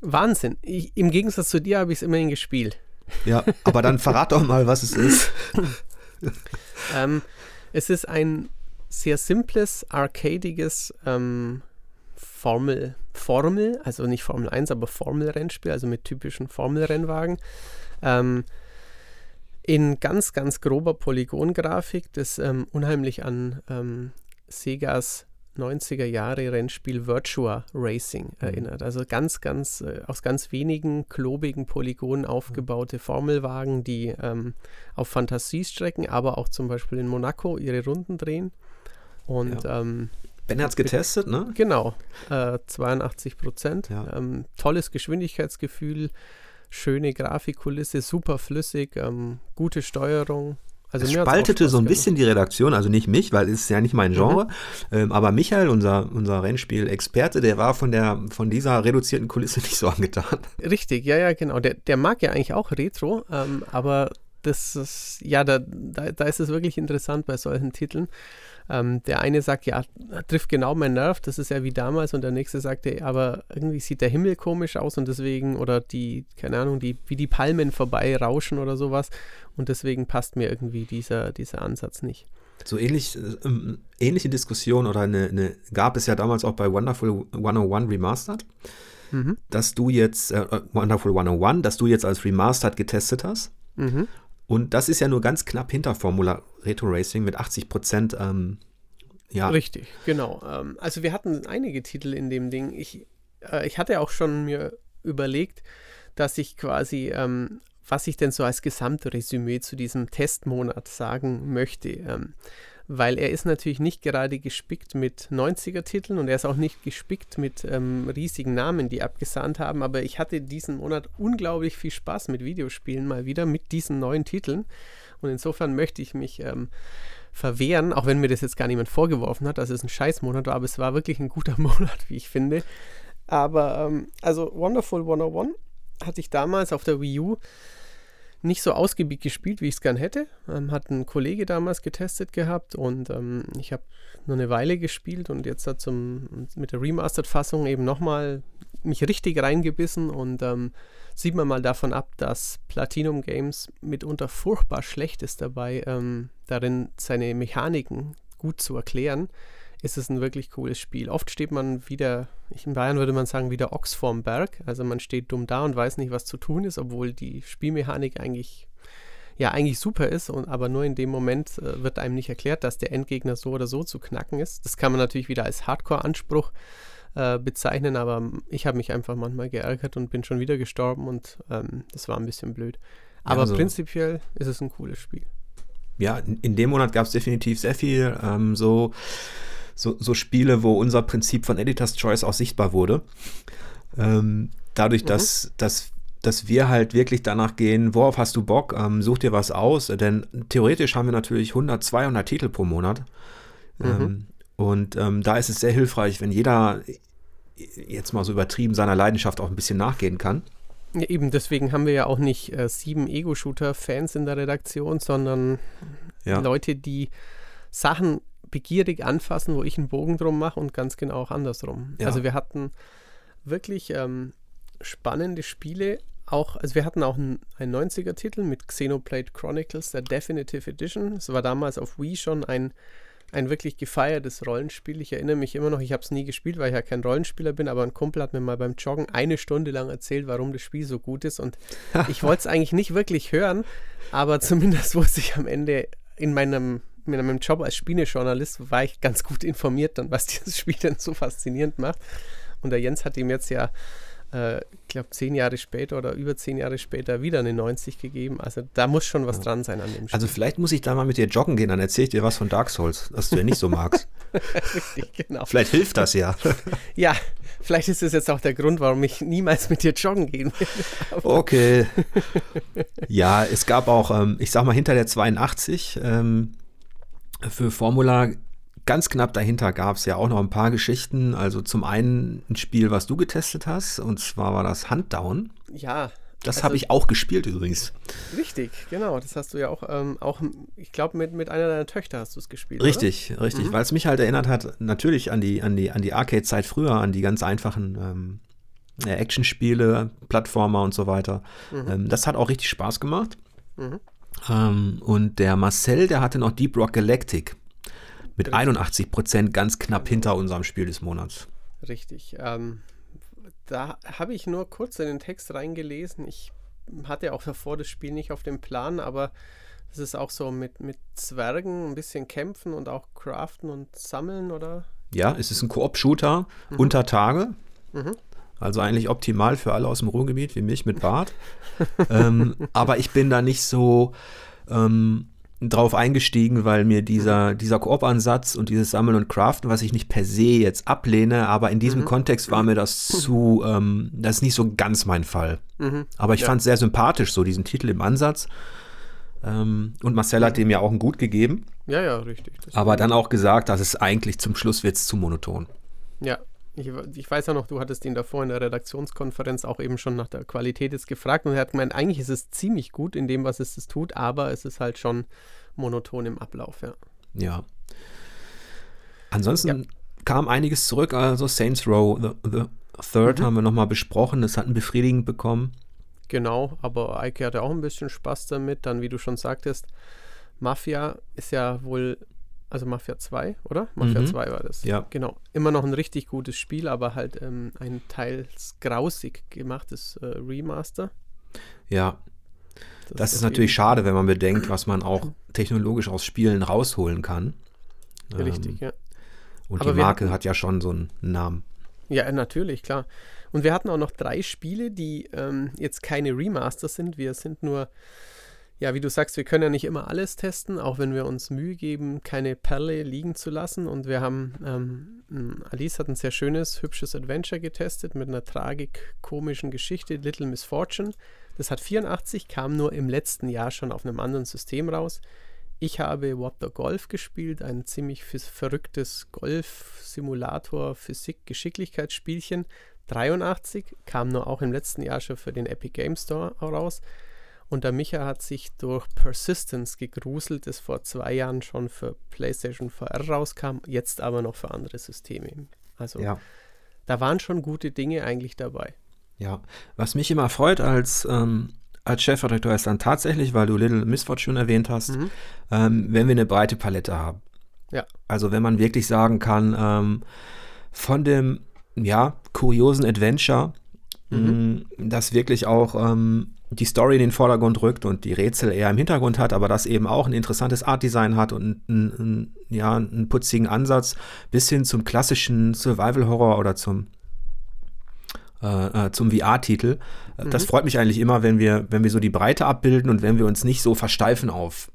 Wahnsinn. Ich, Im Gegensatz zu dir habe ich es immerhin gespielt. Ja, aber dann verrat doch mal, was es ist. ähm, es ist ein sehr simples, arcadiges ähm, Formel, Formel, also nicht Formel 1, aber Formel-Rennspiel, also mit typischen Formelrennwagen. Ähm, in ganz, ganz grober Polygongrafik, das ähm, unheimlich an ähm, Segas 90er Jahre Rennspiel Virtua Racing mhm. erinnert. Also ganz, ganz äh, aus ganz wenigen klobigen Polygonen aufgebaute Formelwagen, die ähm, auf Fantasiestrecken, aber auch zum Beispiel in Monaco ihre Runden drehen. Und ja. ähm, Ben hat es getestet, ne? Genau, äh, 82 Prozent. Ja. Ähm, tolles Geschwindigkeitsgefühl, schöne Grafikkulisse, super flüssig, ähm, gute Steuerung, also es spaltete so ein bisschen die Redaktion, also nicht mich, weil es ist ja nicht mein Genre, mhm. ähm, aber Michael, unser, unser Rennspiel-Experte, der war von, der, von dieser reduzierten Kulisse nicht so angetan. Richtig, ja, ja, genau. Der, der mag ja eigentlich auch Retro, ähm, aber das ist, ja, da, da, da ist es wirklich interessant bei solchen Titeln. Ähm, der eine sagt, ja, trifft genau mein Nerv, das ist ja wie damals, und der nächste sagte, aber irgendwie sieht der Himmel komisch aus und deswegen, oder die, keine Ahnung, die, wie die Palmen vorbei rauschen oder sowas, und deswegen passt mir irgendwie dieser, dieser Ansatz nicht. So ähnlich, äh, ähm, ähnliche Diskussion oder eine, eine, gab es ja damals auch bei Wonderful 101 Remastered, mhm. dass du jetzt, äh, Wonderful 101, dass du jetzt als Remastered getestet hast. Mhm. Und das ist ja nur ganz knapp hinter Formula Retro Racing mit 80 Prozent. Ähm, ja. Richtig, genau. Ähm, also wir hatten einige Titel in dem Ding. Ich, äh, ich hatte auch schon mir überlegt, dass ich quasi, ähm, was ich denn so als Gesamtresümee zu diesem Testmonat sagen möchte. Ähm, weil er ist natürlich nicht gerade gespickt mit 90er-Titeln und er ist auch nicht gespickt mit ähm, riesigen Namen, die abgesahnt haben, aber ich hatte diesen Monat unglaublich viel Spaß mit Videospielen mal wieder, mit diesen neuen Titeln und insofern möchte ich mich ähm, verwehren, auch wenn mir das jetzt gar niemand vorgeworfen hat, dass es ein Scheißmonat war, aber es war wirklich ein guter Monat, wie ich finde. Aber, ähm, also Wonderful 101 hatte ich damals auf der Wii U nicht so ausgiebig gespielt, wie ich es gern hätte. Ähm, hat ein Kollege damals getestet gehabt und ähm, ich habe nur eine Weile gespielt und jetzt hat zum, mit der Remastered-Fassung eben nochmal mich richtig reingebissen und ähm, sieht man mal davon ab, dass Platinum Games mitunter furchtbar schlecht ist dabei, ähm, darin seine Mechaniken gut zu erklären ist es ein wirklich cooles Spiel. Oft steht man wieder, in Bayern würde man sagen, wieder Ochs vorm Berg. Also man steht dumm da und weiß nicht, was zu tun ist, obwohl die Spielmechanik eigentlich ja eigentlich super ist, und, aber nur in dem Moment äh, wird einem nicht erklärt, dass der Endgegner so oder so zu knacken ist. Das kann man natürlich wieder als Hardcore-Anspruch äh, bezeichnen, aber ich habe mich einfach manchmal geärgert und bin schon wieder gestorben und ähm, das war ein bisschen blöd. Aber also, prinzipiell ist es ein cooles Spiel. Ja, in dem Monat gab es definitiv sehr viel ähm, so so, so Spiele, wo unser Prinzip von Editor's Choice auch sichtbar wurde. Ähm, dadurch, mhm. dass, dass, dass wir halt wirklich danach gehen, worauf hast du Bock, ähm, such dir was aus, denn theoretisch haben wir natürlich 100, 200 Titel pro Monat. Mhm. Ähm, und ähm, da ist es sehr hilfreich, wenn jeder jetzt mal so übertrieben seiner Leidenschaft auch ein bisschen nachgehen kann. Ja, eben deswegen haben wir ja auch nicht äh, sieben Ego-Shooter-Fans in der Redaktion, sondern ja. Leute, die Sachen begierig anfassen, wo ich einen Bogen drum mache und ganz genau auch andersrum. Ja. Also wir hatten wirklich ähm, spannende Spiele. Auch, also wir hatten auch einen, einen 90er-Titel mit Xenoblade Chronicles, der Definitive Edition. Es war damals auf Wii schon ein, ein wirklich gefeiertes Rollenspiel. Ich erinnere mich immer noch, ich habe es nie gespielt, weil ich ja kein Rollenspieler bin, aber ein Kumpel hat mir mal beim Joggen eine Stunde lang erzählt, warum das Spiel so gut ist. Und ich wollte es eigentlich nicht wirklich hören, aber zumindest wusste ich am Ende in meinem mit meinem Job als Spielejournalist war ich ganz gut informiert dann, was dieses Spiel denn so faszinierend macht. Und der Jens hat ihm jetzt ja, äh, ich glaube, zehn Jahre später oder über zehn Jahre später wieder eine 90 gegeben. Also da muss schon was ja. dran sein an dem Spiel. Also vielleicht muss ich da mal mit dir joggen gehen, dann erzähle ich dir was von Dark Souls, was du ja nicht so magst. Richtig, genau. Vielleicht hilft das ja. ja, vielleicht ist es jetzt auch der Grund, warum ich niemals mit dir joggen gehen will. okay. Ja, es gab auch, ähm, ich sag mal, hinter der 82 ähm, für Formula ganz knapp dahinter gab es ja auch noch ein paar Geschichten. Also zum einen ein Spiel, was du getestet hast, und zwar war das Huntdown. Ja. Das also, habe ich auch gespielt übrigens. Richtig, genau. Das hast du ja auch, ähm, auch ich glaube, mit, mit einer deiner Töchter hast du es gespielt. Richtig, oder? richtig. Mhm. Weil es mich halt erinnert hat, natürlich an die, an die, an die Arcade-Zeit früher, an die ganz einfachen ähm, äh, Actionspiele, Plattformer und so weiter. Mhm. Ähm, das hat auch richtig Spaß gemacht. Mhm. Ähm, und der Marcel, der hatte noch Deep Rock Galactic mit Richtig. 81 Prozent ganz knapp hinter unserem Spiel des Monats. Richtig. Ähm, da habe ich nur kurz in den Text reingelesen. Ich hatte auch davor das Spiel nicht auf dem Plan, aber es ist auch so mit, mit Zwergen ein bisschen kämpfen und auch craften und sammeln, oder? Ja, es ist ein Koop-Shooter mhm. unter Tage. Mhm. Also eigentlich optimal für alle aus dem Ruhrgebiet wie mich mit Bart. ähm, aber ich bin da nicht so ähm, drauf eingestiegen, weil mir dieser, dieser Koop-Ansatz und dieses Sammeln und Craften, was ich nicht per se jetzt ablehne, aber in diesem mhm. Kontext war mir das zu, ähm, das ist nicht so ganz mein Fall. Mhm. Aber ich ja. fand es sehr sympathisch, so diesen Titel im Ansatz. Ähm, und Marcel hat dem ja auch ein Gut gegeben. Ja, ja, richtig. aber dann auch gesagt, dass es eigentlich zum Schluss wird zu monoton. Ja, ich, ich, weiß ja noch, du hattest ihn davor in der Redaktionskonferenz auch eben schon nach der Qualität jetzt gefragt und er hat gemeint, eigentlich ist es ziemlich gut in dem, was es tut, aber es ist halt schon monoton im Ablauf, ja. Ja. Ansonsten ja. kam einiges zurück, also Saints Row The, the Third mhm. haben wir nochmal besprochen, das hatten befriedigend bekommen. Genau, aber Eike hatte auch ein bisschen Spaß damit, dann wie du schon sagtest, Mafia ist ja wohl also Mafia 2, oder? Mafia mhm. 2 war das. Ja. Genau. Immer noch ein richtig gutes Spiel, aber halt ähm, ein teils grausig gemachtes äh, Remaster. Ja. Das, das ist natürlich schade, wenn man bedenkt, was man auch technologisch aus Spielen rausholen kann. Richtig, ähm, ja. Und aber die Marke hatten, hat ja schon so einen Namen. Ja, natürlich, klar. Und wir hatten auch noch drei Spiele, die ähm, jetzt keine Remaster sind. Wir sind nur ja, wie du sagst, wir können ja nicht immer alles testen, auch wenn wir uns Mühe geben, keine Perle liegen zu lassen. Und wir haben, ähm, Alice hat ein sehr schönes, hübsches Adventure getestet mit einer tragik-komischen Geschichte, Little Misfortune. Das hat 84, kam nur im letzten Jahr schon auf einem anderen System raus. Ich habe What the Golf gespielt, ein ziemlich verrücktes Golf-Simulator, Physik-Geschicklichkeitsspielchen. 83 kam nur auch im letzten Jahr schon für den Epic Game Store raus. Und der Micha hat sich durch Persistence gegruselt, das vor zwei Jahren schon für PlayStation VR rauskam, jetzt aber noch für andere Systeme. Also ja. da waren schon gute Dinge eigentlich dabei. Ja, was mich immer freut als, ähm, als Chefredakteur ist dann tatsächlich, weil du Little Misfortune erwähnt hast, mhm. ähm, wenn wir eine breite Palette haben. Ja. Also wenn man wirklich sagen kann, ähm, von dem ja, kuriosen Adventure, mhm. mh, das wirklich auch ähm, die Story in den Vordergrund rückt und die Rätsel eher im Hintergrund hat, aber das eben auch ein interessantes Artdesign hat und einen, ja, einen putzigen Ansatz bis hin zum klassischen Survival-Horror oder zum, äh, äh zum VR-Titel. Mhm. Das freut mich eigentlich immer, wenn wir, wenn wir so die Breite abbilden und wenn wir uns nicht so versteifen auf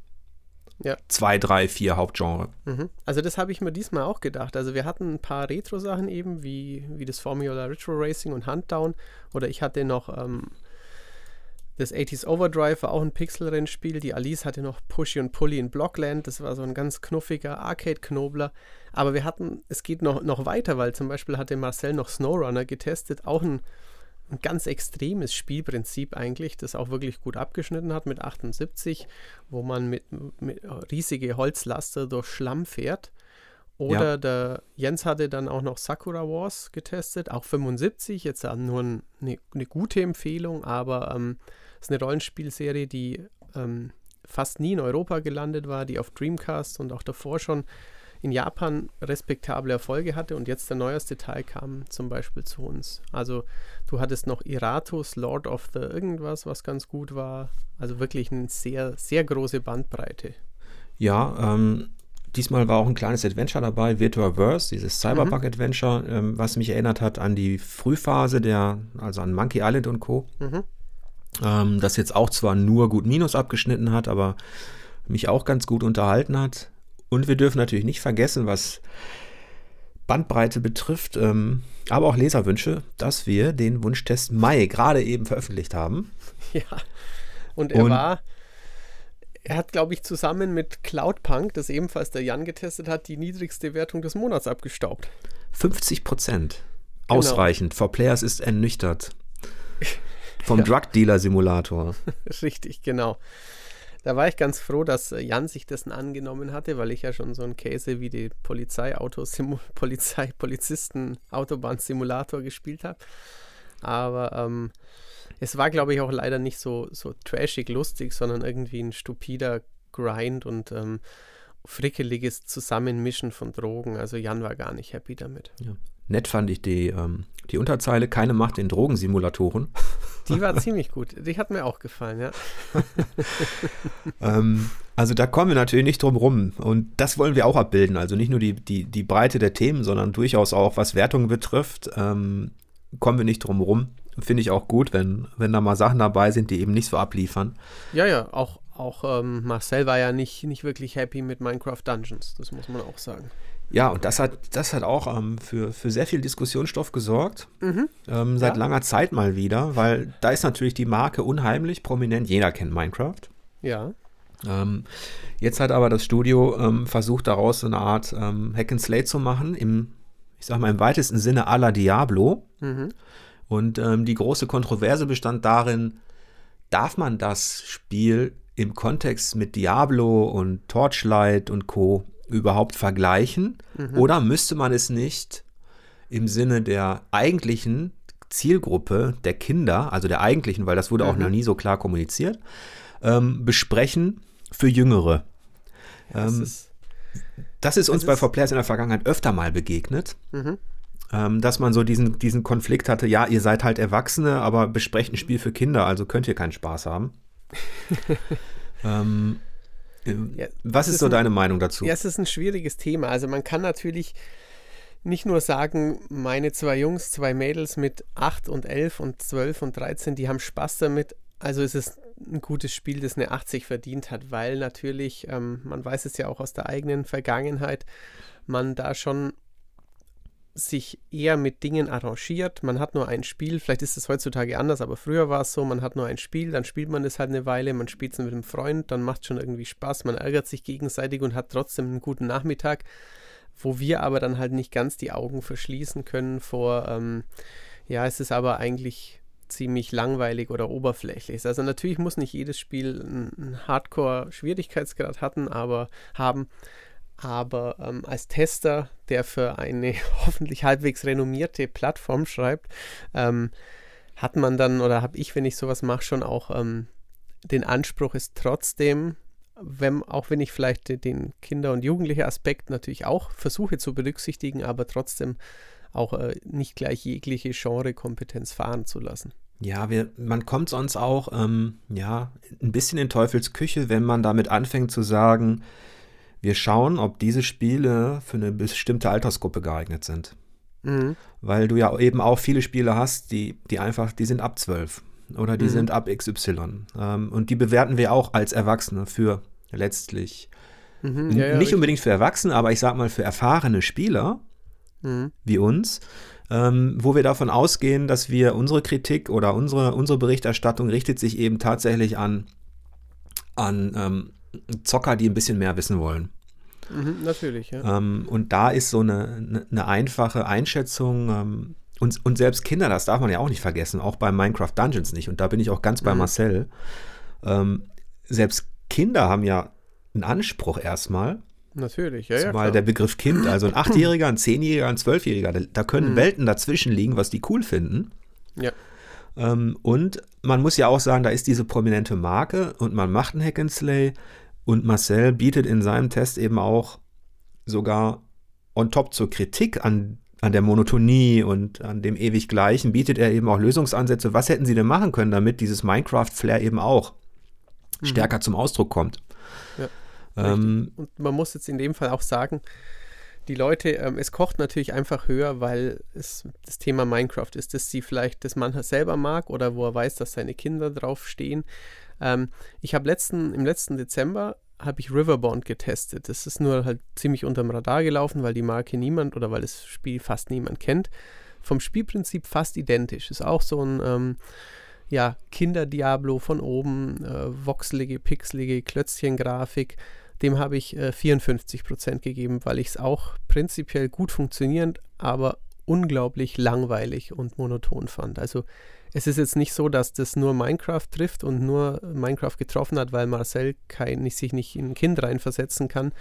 ja. zwei, drei, vier Hauptgenre. Mhm. Also das habe ich mir diesmal auch gedacht. Also wir hatten ein paar Retro-Sachen eben, wie, wie das Formula Retro Racing und Huntdown. Oder ich hatte noch ähm, das 80s Overdrive war auch ein Pixel-Rennspiel. Die Alice hatte noch Pushy und Pully in Blockland. Das war so ein ganz knuffiger Arcade-Knobler. Aber wir hatten, es geht noch, noch weiter, weil zum Beispiel hatte Marcel noch Snowrunner getestet. Auch ein, ein ganz extremes Spielprinzip eigentlich, das auch wirklich gut abgeschnitten hat mit 78, wo man mit, mit riesige Holzlaster durch Schlamm fährt. Oder ja. der Jens hatte dann auch noch Sakura Wars getestet, auch 75, jetzt nur ein, eine, eine, gute Empfehlung, aber ähm, ist eine Rollenspielserie, die ähm, fast nie in Europa gelandet war, die auf Dreamcast und auch davor schon in Japan respektable Erfolge hatte und jetzt der neueste Teil kam zum Beispiel zu uns. Also du hattest noch Iratus, Lord of the irgendwas, was ganz gut war. Also wirklich eine sehr, sehr große Bandbreite. Ja, ähm, diesmal war auch ein kleines Adventure dabei, Virtuaverse, dieses Cyberpunk-Adventure, mhm. ähm, was mich erinnert hat an die Frühphase der, also an Monkey Island und Co. Mhm ähm, das jetzt auch zwar nur gut Minus abgeschnitten hat, aber mich auch ganz gut unterhalten hat. Und wir dürfen natürlich nicht vergessen, was Bandbreite betrifft, ähm, aber auch Leserwünsche, dass wir den Wunschtest Mai gerade eben veröffentlicht haben. Ja, und er und war Er hat, glaube ich, zusammen mit Cloudpunk, das ebenfalls der Jan getestet hat, die niedrigste Wertung des Monats abgestaubt. 50 Prozent. Genau. Ausreichend. For Players ist ernüchtert. Vom ja. Drug Dealer Simulator. Richtig, genau. Da war ich ganz froh, dass Jan sich dessen angenommen hatte, weil ich ja schon so ein Käse wie die Polizei Polizisten Autobahn Simulator gespielt habe. Aber ähm, es war, glaube ich, auch leider nicht so, so trashig lustig, sondern irgendwie ein stupider Grind und ähm, frickeliges Zusammenmischen von Drogen. Also Jan war gar nicht happy damit. Ja. Nett fand ich die, ähm, die Unterzeile, keine Macht in Drogensimulatoren. Die war ziemlich gut. Die hat mir auch gefallen, ja. ähm, also da kommen wir natürlich nicht drum rum. Und das wollen wir auch abbilden. Also nicht nur die, die, die Breite der Themen, sondern durchaus auch, was Wertungen betrifft, ähm, kommen wir nicht drum rum. Finde ich auch gut, wenn, wenn da mal Sachen dabei sind, die eben nicht so abliefern. Ja, ja, auch, auch ähm, Marcel war ja nicht, nicht wirklich happy mit Minecraft Dungeons, das muss man auch sagen. Ja, und das hat, das hat auch ähm, für, für sehr viel Diskussionsstoff gesorgt. Mhm. Ähm, seit ja. langer Zeit mal wieder, weil da ist natürlich die Marke unheimlich prominent. Jeder kennt Minecraft. Ja. Ähm, jetzt hat aber das Studio ähm, versucht, daraus so eine Art ähm, Hack and Slate zu machen, im, ich sag mal, im weitesten Sinne à la Diablo. Mhm. Und ähm, die große Kontroverse bestand darin, darf man das Spiel im Kontext mit Diablo und Torchlight und Co überhaupt vergleichen? Mhm. Oder müsste man es nicht im Sinne der eigentlichen Zielgruppe der Kinder, also der eigentlichen, weil das wurde mhm. auch noch nie so klar kommuniziert, ähm, besprechen für Jüngere? Ja, das, ähm, ist, das ist uns bei For Players in der Vergangenheit öfter mal begegnet. Mhm. Ähm, dass man so diesen, diesen Konflikt hatte, ja, ihr seid halt Erwachsene, aber besprecht ein Spiel für Kinder, also könnt ihr keinen Spaß haben. ähm, ja, Was ist, so ein, deine Meinung dazu? Ja, es ist ein schwieriges Thema. Also man kann natürlich nicht nur sagen, meine zwei Jungs, zwei Mädels mit 8 und 11 und 12 und 13, die haben Spaß damit. Also es ist ein gutes Spiel, das eine 80 verdient hat, weil natürlich, ähm, man weiß es ja auch aus der eigenen Vergangenheit, man da schon sich eher mit Dingen arrangiert. Man hat nur ein Spiel, vielleicht ist es heutzutage anders, aber früher war es so, man hat nur ein Spiel, dann spielt man es halt eine Weile, man spielt es mit einem Freund, dann macht es schon irgendwie Spaß, man ärgert sich gegenseitig und hat trotzdem einen guten Nachmittag, wo wir aber dann halt nicht ganz die Augen verschließen können vor, ähm, ja, es ist aber eigentlich ziemlich langweilig oder oberflächlich. Also natürlich muss nicht jedes Spiel einen Hardcore-Schwierigkeitsgrad hatten, aber haben, aber ähm, als Tester, der für eine hoffentlich halbwegs renommierte Plattform schreibt, ähm, hat man dann, oder habe ich, wenn ich sowas mache, schon auch ähm, den Anspruch, ist trotzdem, wenn, auch wenn ich vielleicht den Kinder- und Jugendlichen Aspekt natürlich auch versuche zu berücksichtigen, aber trotzdem auch äh, nicht gleich jegliche Genrekompetenz fahren zu lassen. Ja, wir, man kommt sonst auch ähm, ja, ein bisschen in Teufels Küche, wenn man damit anfängt zu sagen, wir schauen, ob diese Spiele für eine bestimmte Altersgruppe geeignet sind. Mhm. Weil du ja eben auch viele Spiele hast, die, die einfach, die sind ab 12 oder die mhm. sind ab XY. Ähm, und die bewerten wir auch als Erwachsene für letztlich mhm, ja, ja, nicht unbedingt für Erwachsene, aber ich sag mal für erfahrene Spieler mhm. wie uns, ähm, wo wir davon ausgehen, dass wir unsere Kritik oder unsere, unsere Berichterstattung richtet sich eben tatsächlich an, an ähm, Zocker, die ein bisschen mehr wissen wollen. Mhm, natürlich, ja. Ähm, und da ist so eine, eine, eine einfache Einschätzung, ähm, und, und, selbst Kinder, das darf man ja auch nicht vergessen, auch bei Minecraft Dungeons nicht. Und da bin ich auch ganz bei mhm. Marcel. Ähm, selbst Kinder haben ja einen Anspruch erstmal. Natürlich, ja. ja Weil der Begriff Kind, also ein Achtjähriger, ein Zehnjähriger, ein Zwölfjähriger, da, da können mhm. Welten dazwischen liegen, was die cool finden. Ja. Ähm, und man muss ja auch sagen, da ist diese prominente Marke und man macht ein Hack and Slay und Marcel bietet in seinem Test eben auch sogar on top zur Kritik an, an der Monotonie und an dem ewig Gleichen, bietet er eben auch Lösungsansätze. Was hätten sie denn machen können, damit dieses Minecraft-Flair eben auch mhm. stärker zum Ausdruck kommt? Ja, ähm, und man muss jetzt in dem Fall auch sagen, die Leute, ähm, es kocht natürlich einfach höher, weil es das Thema Minecraft ist, dass sie vielleicht das man selber mag oder wo er weiß, dass seine Kinder draufstehen. Ähm, ich habe letzten, im letzten Dezember habe ich Riverbound getestet. Das ist nur halt ziemlich unterm Radar gelaufen, weil die Marke niemand oder weil das Spiel fast niemand kennt. Vom Spielprinzip fast identisch. Ist auch so ein, ähm, ja, Kinder-Diablo von oben, äh, voxelige, pixelige Klötzchen-Grafik, dem habe ich äh, 54 Prozent gegeben, weil ich es auch prinzipiell gut funktionierend, aber unglaublich langweilig und monoton fand. Also es ist jetzt nicht so, dass das nur Minecraft trifft und nur Minecraft getroffen hat, weil Marcel kein, sich nicht in ein Kind reinversetzen kann.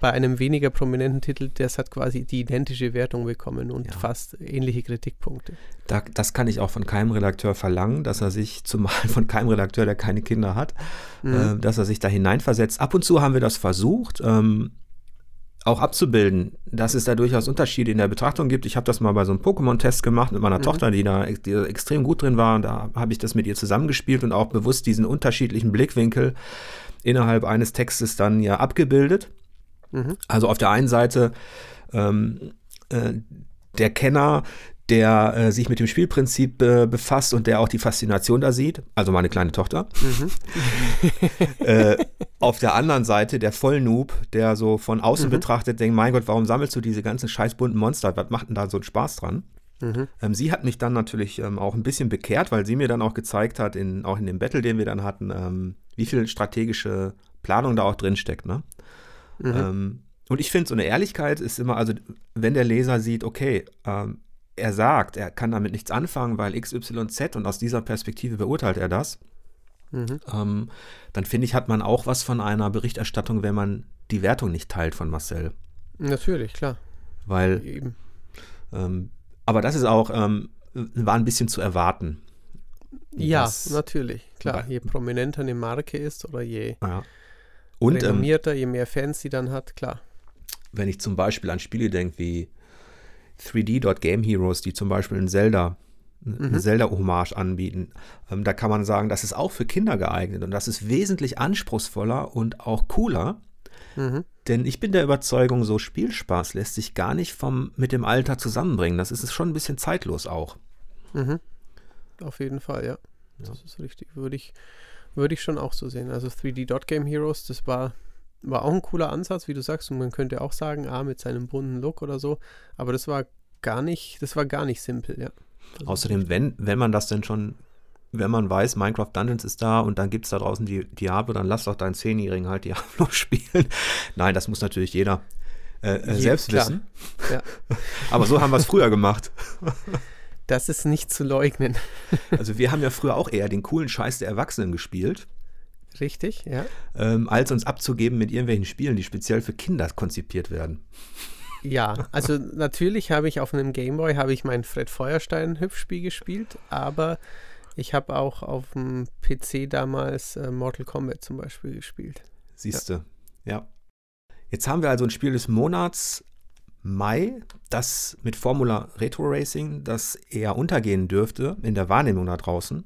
Bei einem weniger prominenten Titel, das hat quasi die identische Wertung bekommen und ja. fast ähnliche Kritikpunkte. Da, das kann ich auch von keinem Redakteur verlangen, dass er sich, zumal von keinem Redakteur, der keine Kinder hat, mhm. äh, dass er sich da hineinversetzt. Ab und zu haben wir das versucht. Ähm, auch abzubilden, dass es da durchaus Unterschiede in der Betrachtung gibt. Ich habe das mal bei so einem Pokémon-Test gemacht mit meiner mhm. Tochter, die da, die da, extrem gut drin war. Und da habe ich das mit ihr zusammengespielt und auch bewusst diesen unterschiedlichen Blickwinkel innerhalb eines Textes dann ja abgebildet. Mhm. Also auf der einen Seite ähm, äh, der Kenner, der äh, sich mit dem Spielprinzip äh, befasst und der auch die Faszination da sieht, also meine kleine Tochter. Mhm. äh, auf der anderen Seite der Vollnoob, der so von außen mhm. betrachtet denkt, mein Gott, warum sammelst du diese ganzen scheiß bunten Monster? Was macht denn da so einen Spaß dran? Mhm. Ähm, sie hat mich dann natürlich ähm, auch ein bisschen bekehrt, weil sie mir dann auch gezeigt hat, in, auch in dem Battle, den wir dann hatten, ähm, wie viel strategische Planung da auch drin steckt. Ne? Mhm. Ähm, und ich finde, so eine Ehrlichkeit ist immer, also wenn der Leser sieht, okay, ähm, er sagt, er kann damit nichts anfangen, weil XYZ und aus dieser Perspektive beurteilt er das, mhm. ähm, dann finde ich, hat man auch was von einer Berichterstattung, wenn man die Wertung nicht teilt von Marcel. Natürlich, klar. Weil, Eben. Ähm, aber das ist auch, ähm, war ein bisschen zu erwarten. Ja, natürlich, klar. Je prominenter eine Marke ist oder je ja. und, ähm, renommierter, je mehr Fans sie dann hat, klar. Wenn ich zum Beispiel an Spiele denke wie 3D.Game Heroes, die zum Beispiel ein Zelda, mhm. Zelda-Hommage anbieten. Ähm, da kann man sagen, das ist auch für Kinder geeignet und das ist wesentlich anspruchsvoller und auch cooler. Mhm. Denn ich bin der Überzeugung, so Spielspaß lässt sich gar nicht vom, mit dem Alter zusammenbringen. Das ist schon ein bisschen zeitlos auch. Mhm. Auf jeden Fall, ja. ja. Das ist richtig. Würde ich, würde ich schon auch so sehen. Also 3D.Game Heroes, das war war auch ein cooler Ansatz, wie du sagst, und man könnte auch sagen, ah, mit seinem bunten Look oder so, aber das war gar nicht, das war gar nicht simpel, ja. Das Außerdem, wenn, wenn man das denn schon, wenn man weiß, Minecraft Dungeons ist da und dann gibt es da draußen die Diablo, dann lass doch deinen Zehnjährigen halt Diablo spielen. Nein, das muss natürlich jeder äh, äh selbst klar. wissen. Ja. aber so haben wir es früher gemacht. Das ist nicht zu leugnen. Also wir haben ja früher auch eher den coolen Scheiß der Erwachsenen gespielt. Richtig, ja. Ähm, als uns abzugeben mit irgendwelchen Spielen, die speziell für Kinder konzipiert werden. Ja, also natürlich habe ich auf einem Gameboy habe ich mein Fred Feuerstein Hüpfspiel gespielt, aber ich habe auch auf dem PC damals äh, Mortal Kombat zum Beispiel gespielt. Siehste, ja. ja. Jetzt haben wir also ein Spiel des Monats Mai, das mit Formula Retro Racing, das eher untergehen dürfte in der Wahrnehmung da draußen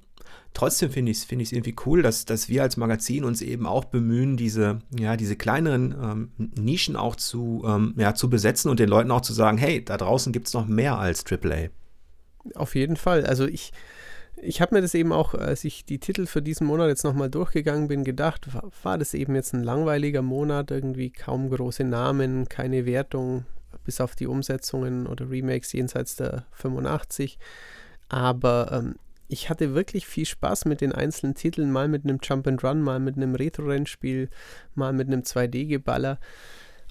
trotzdem finde ich es find irgendwie cool, dass, dass wir als Magazin uns eben auch bemühen, diese, ja, diese kleineren ähm, Nischen auch zu, ähm, ja, zu besetzen und den Leuten auch zu sagen, hey, da draußen gibt es noch mehr als AAA. Auf jeden Fall. Also ich, ich habe mir das eben auch, als ich die Titel für diesen Monat jetzt nochmal durchgegangen bin, gedacht, war, war das eben jetzt ein langweiliger Monat, irgendwie kaum große Namen, keine Wertung, bis auf die Umsetzungen oder Remakes jenseits der 85. Aber ähm, ich hatte wirklich viel Spaß mit den einzelnen Titeln, mal mit einem Jump and Run, mal mit einem Retro-Rennspiel, mal mit einem 2D-Geballer.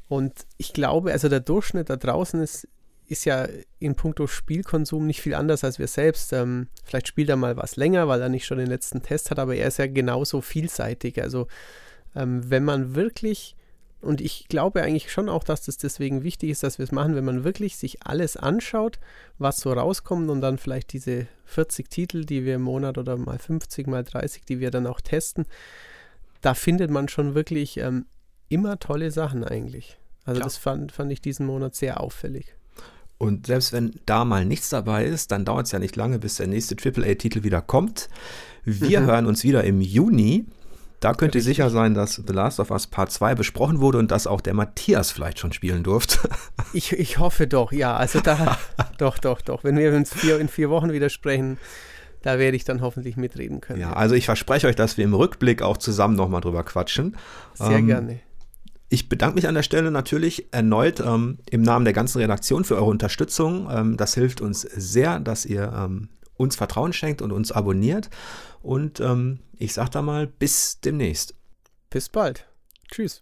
Und ich glaube, also der Durchschnitt da draußen ist, ist ja in puncto Spielkonsum nicht viel anders als wir selbst. Ähm, vielleicht spielt er mal was länger, weil er nicht schon den letzten Test hat, aber er ist ja genauso vielseitig. Also ähm, wenn man wirklich und ich glaube eigentlich schon auch, dass das deswegen wichtig ist, dass wir es machen, wenn man wirklich sich alles anschaut, was so rauskommt und dann vielleicht diese 40 Titel, die wir im Monat oder mal 50, mal 30, die wir dann auch testen, da findet man schon wirklich ähm, immer tolle Sachen eigentlich. Also Klar. das fand, fand ich diesen Monat sehr auffällig. Und selbst wenn da mal nichts dabei ist, dann dauert es ja nicht lange, bis der nächste AAA-Titel wieder kommt. Wir mhm. hören uns wieder im Juni da könnt ihr sicher sein, dass The Last of Us Part 2 besprochen wurde und dass auch der Matthias vielleicht schon spielen durfte. Ich, ich hoffe doch, ja. Also da, doch, doch, doch. Wenn wir uns vier, in vier Wochen wieder sprechen, da werde ich dann hoffentlich mitreden können. Ja, also ich verspreche euch, dass wir im Rückblick auch zusammen nochmal drüber quatschen. Sehr ähm, gerne. Ich bedanke mich an der Stelle natürlich erneut ähm, im Namen der ganzen Redaktion für eure Unterstützung. Ähm, das hilft uns sehr, dass ihr ähm, uns Vertrauen schenkt und uns abonniert. Und ähm, ich sage da mal, bis demnächst. Bis bald. Tschüss.